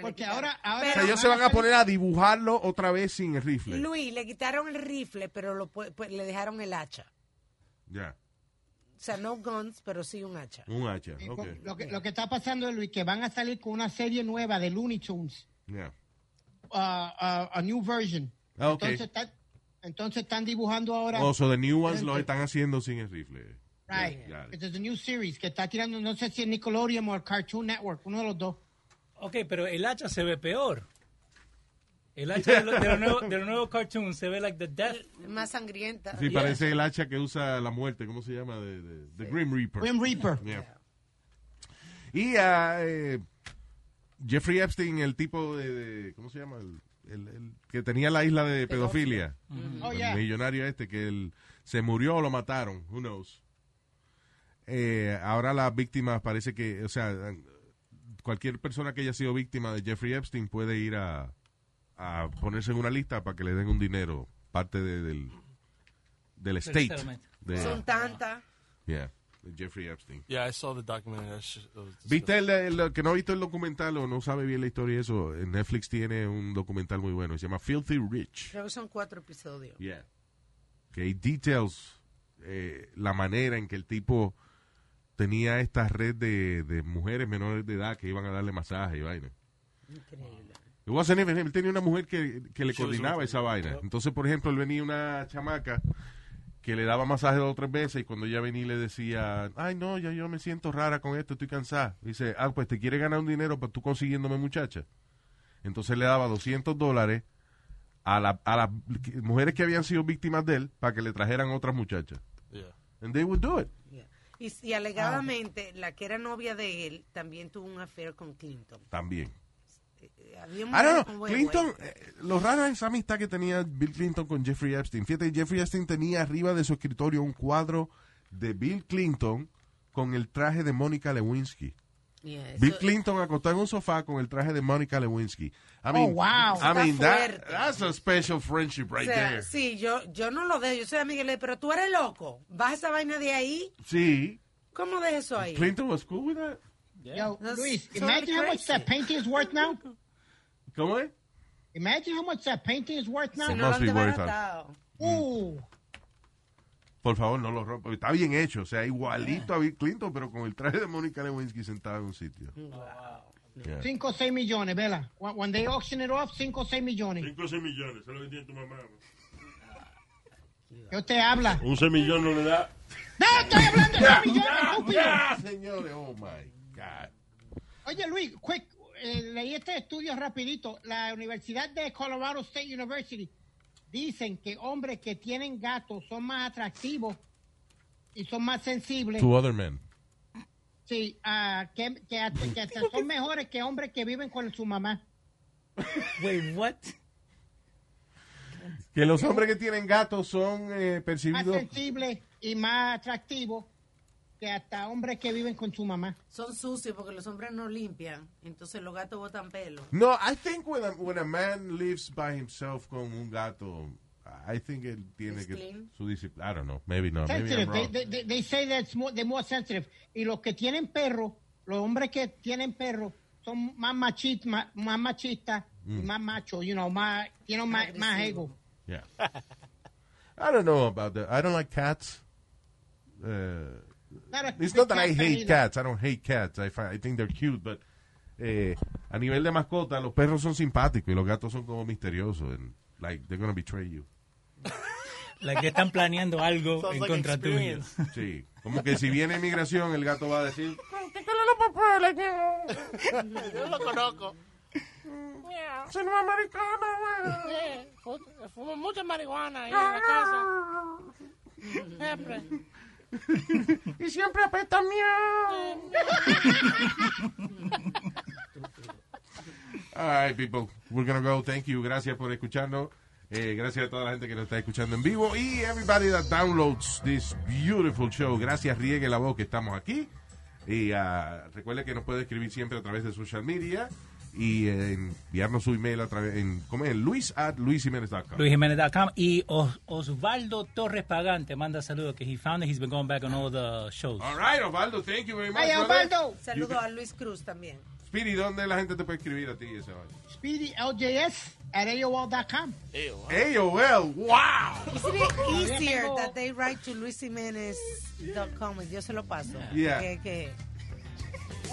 Porque ahora, ahora O sea, ellos se van a poner a dibujarlo otra vez sin el rifle. Luis, le quitaron el rifle, pero lo, le dejaron el hacha. Ya, O sea, no guns, pero sí un hacha. un hacha. Eh, ok. Lo que, lo que está pasando es, Luis, que van a salir con una serie nueva de Looney Tunes, Yeah. uh, uh, a new version. Ah, ok. Entonces, está- entonces están dibujando ahora. Oh, so the new ones lo están haciendo sin el rifle. Right. Ya. It's a new series que está tirando, no sé si es Nickelodeon o el Cartoon Network, uno de los dos. Ok, pero el hacha se ve peor. El hacha de, lo- de los nuevos, de los nuevos cartoons se ve like the death. Más sangrienta. Sí, parece el hacha que usa la muerte, ¿cómo se llama? De, de- The Grim Reaper. Grim Reaper. Yeah. Y ah, eh, Jeffrey Epstein, el tipo de, de- ¿cómo se llama? El, el- el que tenía la isla de pedofilia. Oh, El yeah. millonario este que él se murió o lo mataron, who knows. Eh, ahora las víctimas parece que, o sea, cualquier persona que haya sido víctima de Jeffrey Epstein puede ir a, a ponerse en una lista para que le den un dinero, parte de- del, del estate. de- Son tantas. yeah, Jeffrey Epstein. Yeah, I saw the documentary. ¿Viste el, el- el que no ha visto el documental o no sabe bien la historia y eso? En Netflix tiene un documental muy bueno, se llama Filthy Rich. Creo que son cuatro episodios. Yeah. Que hay details, eh, la manera en que el tipo tenía esta red de, de mujeres menores de edad que iban a darle masaje y vaina. Increíble. It wasn't even him. Él tenía una mujer que, que le coordinaba esa vaina. Entonces, por ejemplo, él venía una chamaca que le daba masaje dos o tres veces y cuando ella venía y le decía, ay no, ya yo me siento rara con esto, estoy cansada. Dice, ah, pues te quiere ganar un dinero para tú consiguiéndome muchacha. Entonces le daba 200 dólares a, la- a las mujeres que habían sido víctimas de él para que le trajeran otras muchachas. Yeah. And they would do it. Y, y alegadamente, la que era novia de él también tuvo un affair con Clinton. También. Eh, know. con buen Clinton, eh, lo raro es esa amistad que tenía Bill Clinton con Jeffrey Epstein. Fíjate, Jeffrey Epstein tenía arriba de su escritorio un cuadro de Bill Clinton con el traje de Mónica Lewinsky. Yeah, Bill Clinton acostado en un sofá con el traje de Mónica Lewinsky. I Oh, mean, wow. I mean, that- that's a special friendship right o sea, there. sí, yo, yo no lo dejo. Yo soy amiga de pero tú eres loco. ¿Vas esa vaina de ahí? Sí. ¿Cómo dejas eso ahí? Clinton was cool with that. Yo, That's Luis, so imagine how much that painting is worth now. ¿Cómo es? Imagine how much that painting is worth now. No must be worth Por favor, no lo rompa. Está bien hecho. O sea, igualito a Bill Clinton, pero con el traje de Mónica Lewinsky sentada en un sitio. Yeah. 5 o 6 millones, vela. When they auction it off, 5 o 6 millones. 5 o 6 millones, se lo vendía tu mamá. ¿Qué usted habla? Un semillón no le da. ¡No, estoy hablando de 6 millones, estúpido! Ya, señores, oh my God. Oye, Luis, quick, eh, leí este estudio rapidito. La Universidad de Colorado State University dicen que hombres que tienen gatos son más atractivos y son más sensibles. To other men. Sí, ah, que, son mejores que hombres que viven con su mamá. Wait, what? Que los hombres que tienen gatos son eh, Más percibidos. sensibles y más atractivos que hasta hombres que viven con su mamá. Son sucios porque los hombres no limpian. Entonces los gatos botan pelo. No, I think when a, when a man lives by himself con un gato, I think él tiene It's que clean. su disciplina. I don't know, maybe not. Maybe I'm. They, wrong. they, they- they say that it's more, they're more sensitive. Y los que tienen perros, los hombres que tienen perros, son más machistas, más, más machistas y Mm. más machos, you know, más, tienen más, más ego. Yeah. I don't know about that. I don't like cats. Uh, Not a it's not that I hate either. cats. I don't hate cats. I, find, I think they're cute, but eh, a nivel de mascota, los perros son simpáticos y los gatos son como misteriosos. And, like, they're gonna betray you. Like que están planeando algo Sounds en like contra tuyo. Sí. Como que si viene inmigración, el gato va a decir, Yo lo conozco. soy un americano, güey. Fumo mucha marihuana ahí en la casa. Siempre. y siempre apesta miau. All right, people. We're gonna go. Thank you. Gracias por escucharnos. Eh, gracias a toda la gente que nos está escuchando en vivo. Y everybody that downloads this beautiful show. Gracias, riegue la voz que estamos aquí. Y ah, recuerde que nos puede escribir siempre a través de social media. Y eh, enviarnos su email a través en ¿cómo es? Luis at luisjimenez.com. LuisJimenez.com y Os- Osvaldo Torres Pagante manda saludos que he found that he's been going back on all the shows. All right, Osvaldo, thank you very much. Hey. Osvaldo. Saludo a Luis Cruz también. Speedy, ¿dónde la gente te puede escribir a ti? Ese vaina? SpeedyLJS at AOL.com. AOL, wow. Isn't it easier that they write to luisjimenez.com? Yo se lo paso. Yeah. Que- que-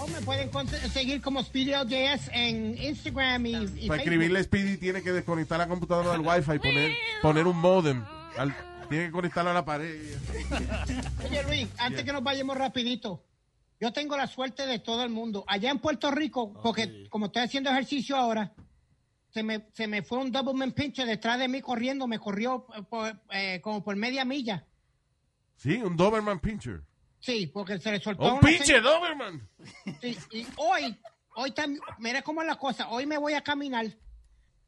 O me pueden seguir como SpeedyLJS en Instagram y, y Para Facebook. escribirle Speedy tiene que desconectar la computadora del Wi-Fi y poner, poner un modem. Al- tiene que conectarlo a la pared. Oye, Luis, antes Yeah. que nos vayamos rapidito, yo tengo la suerte de todo el mundo. Allá en Puerto Rico, porque como estoy haciendo ejercicio ahora, se me, se me fue un doubleman pincher detrás de mí corriendo, me corrió eh, por, eh, como por media milla. Sí, un Doberman Pincher. Sí, porque se le soltó Un una pinche Doberman. Sí, y hoy, hoy también, mira cómo es la cosa, hoy me voy a caminar.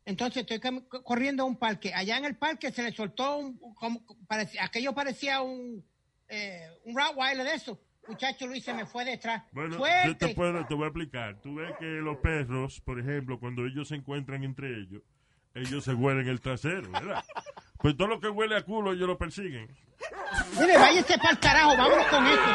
Entonces estoy corriendo a un parque. Allá en el parque se le soltó un, como, parecía- aquello parecía un, eh, un Rottweiler de eso. Muchacho Luis se me fue detrás. Bueno, yo te, puedo, te voy a explicar. Tú ves que los perros, por ejemplo, cuando ellos se encuentran entre ellos, ellos se huelen el trasero, ¿verdad? Pues todo lo que huele a culo ellos lo persiguen. Mire, váyase para el carajo, vámonos con esto.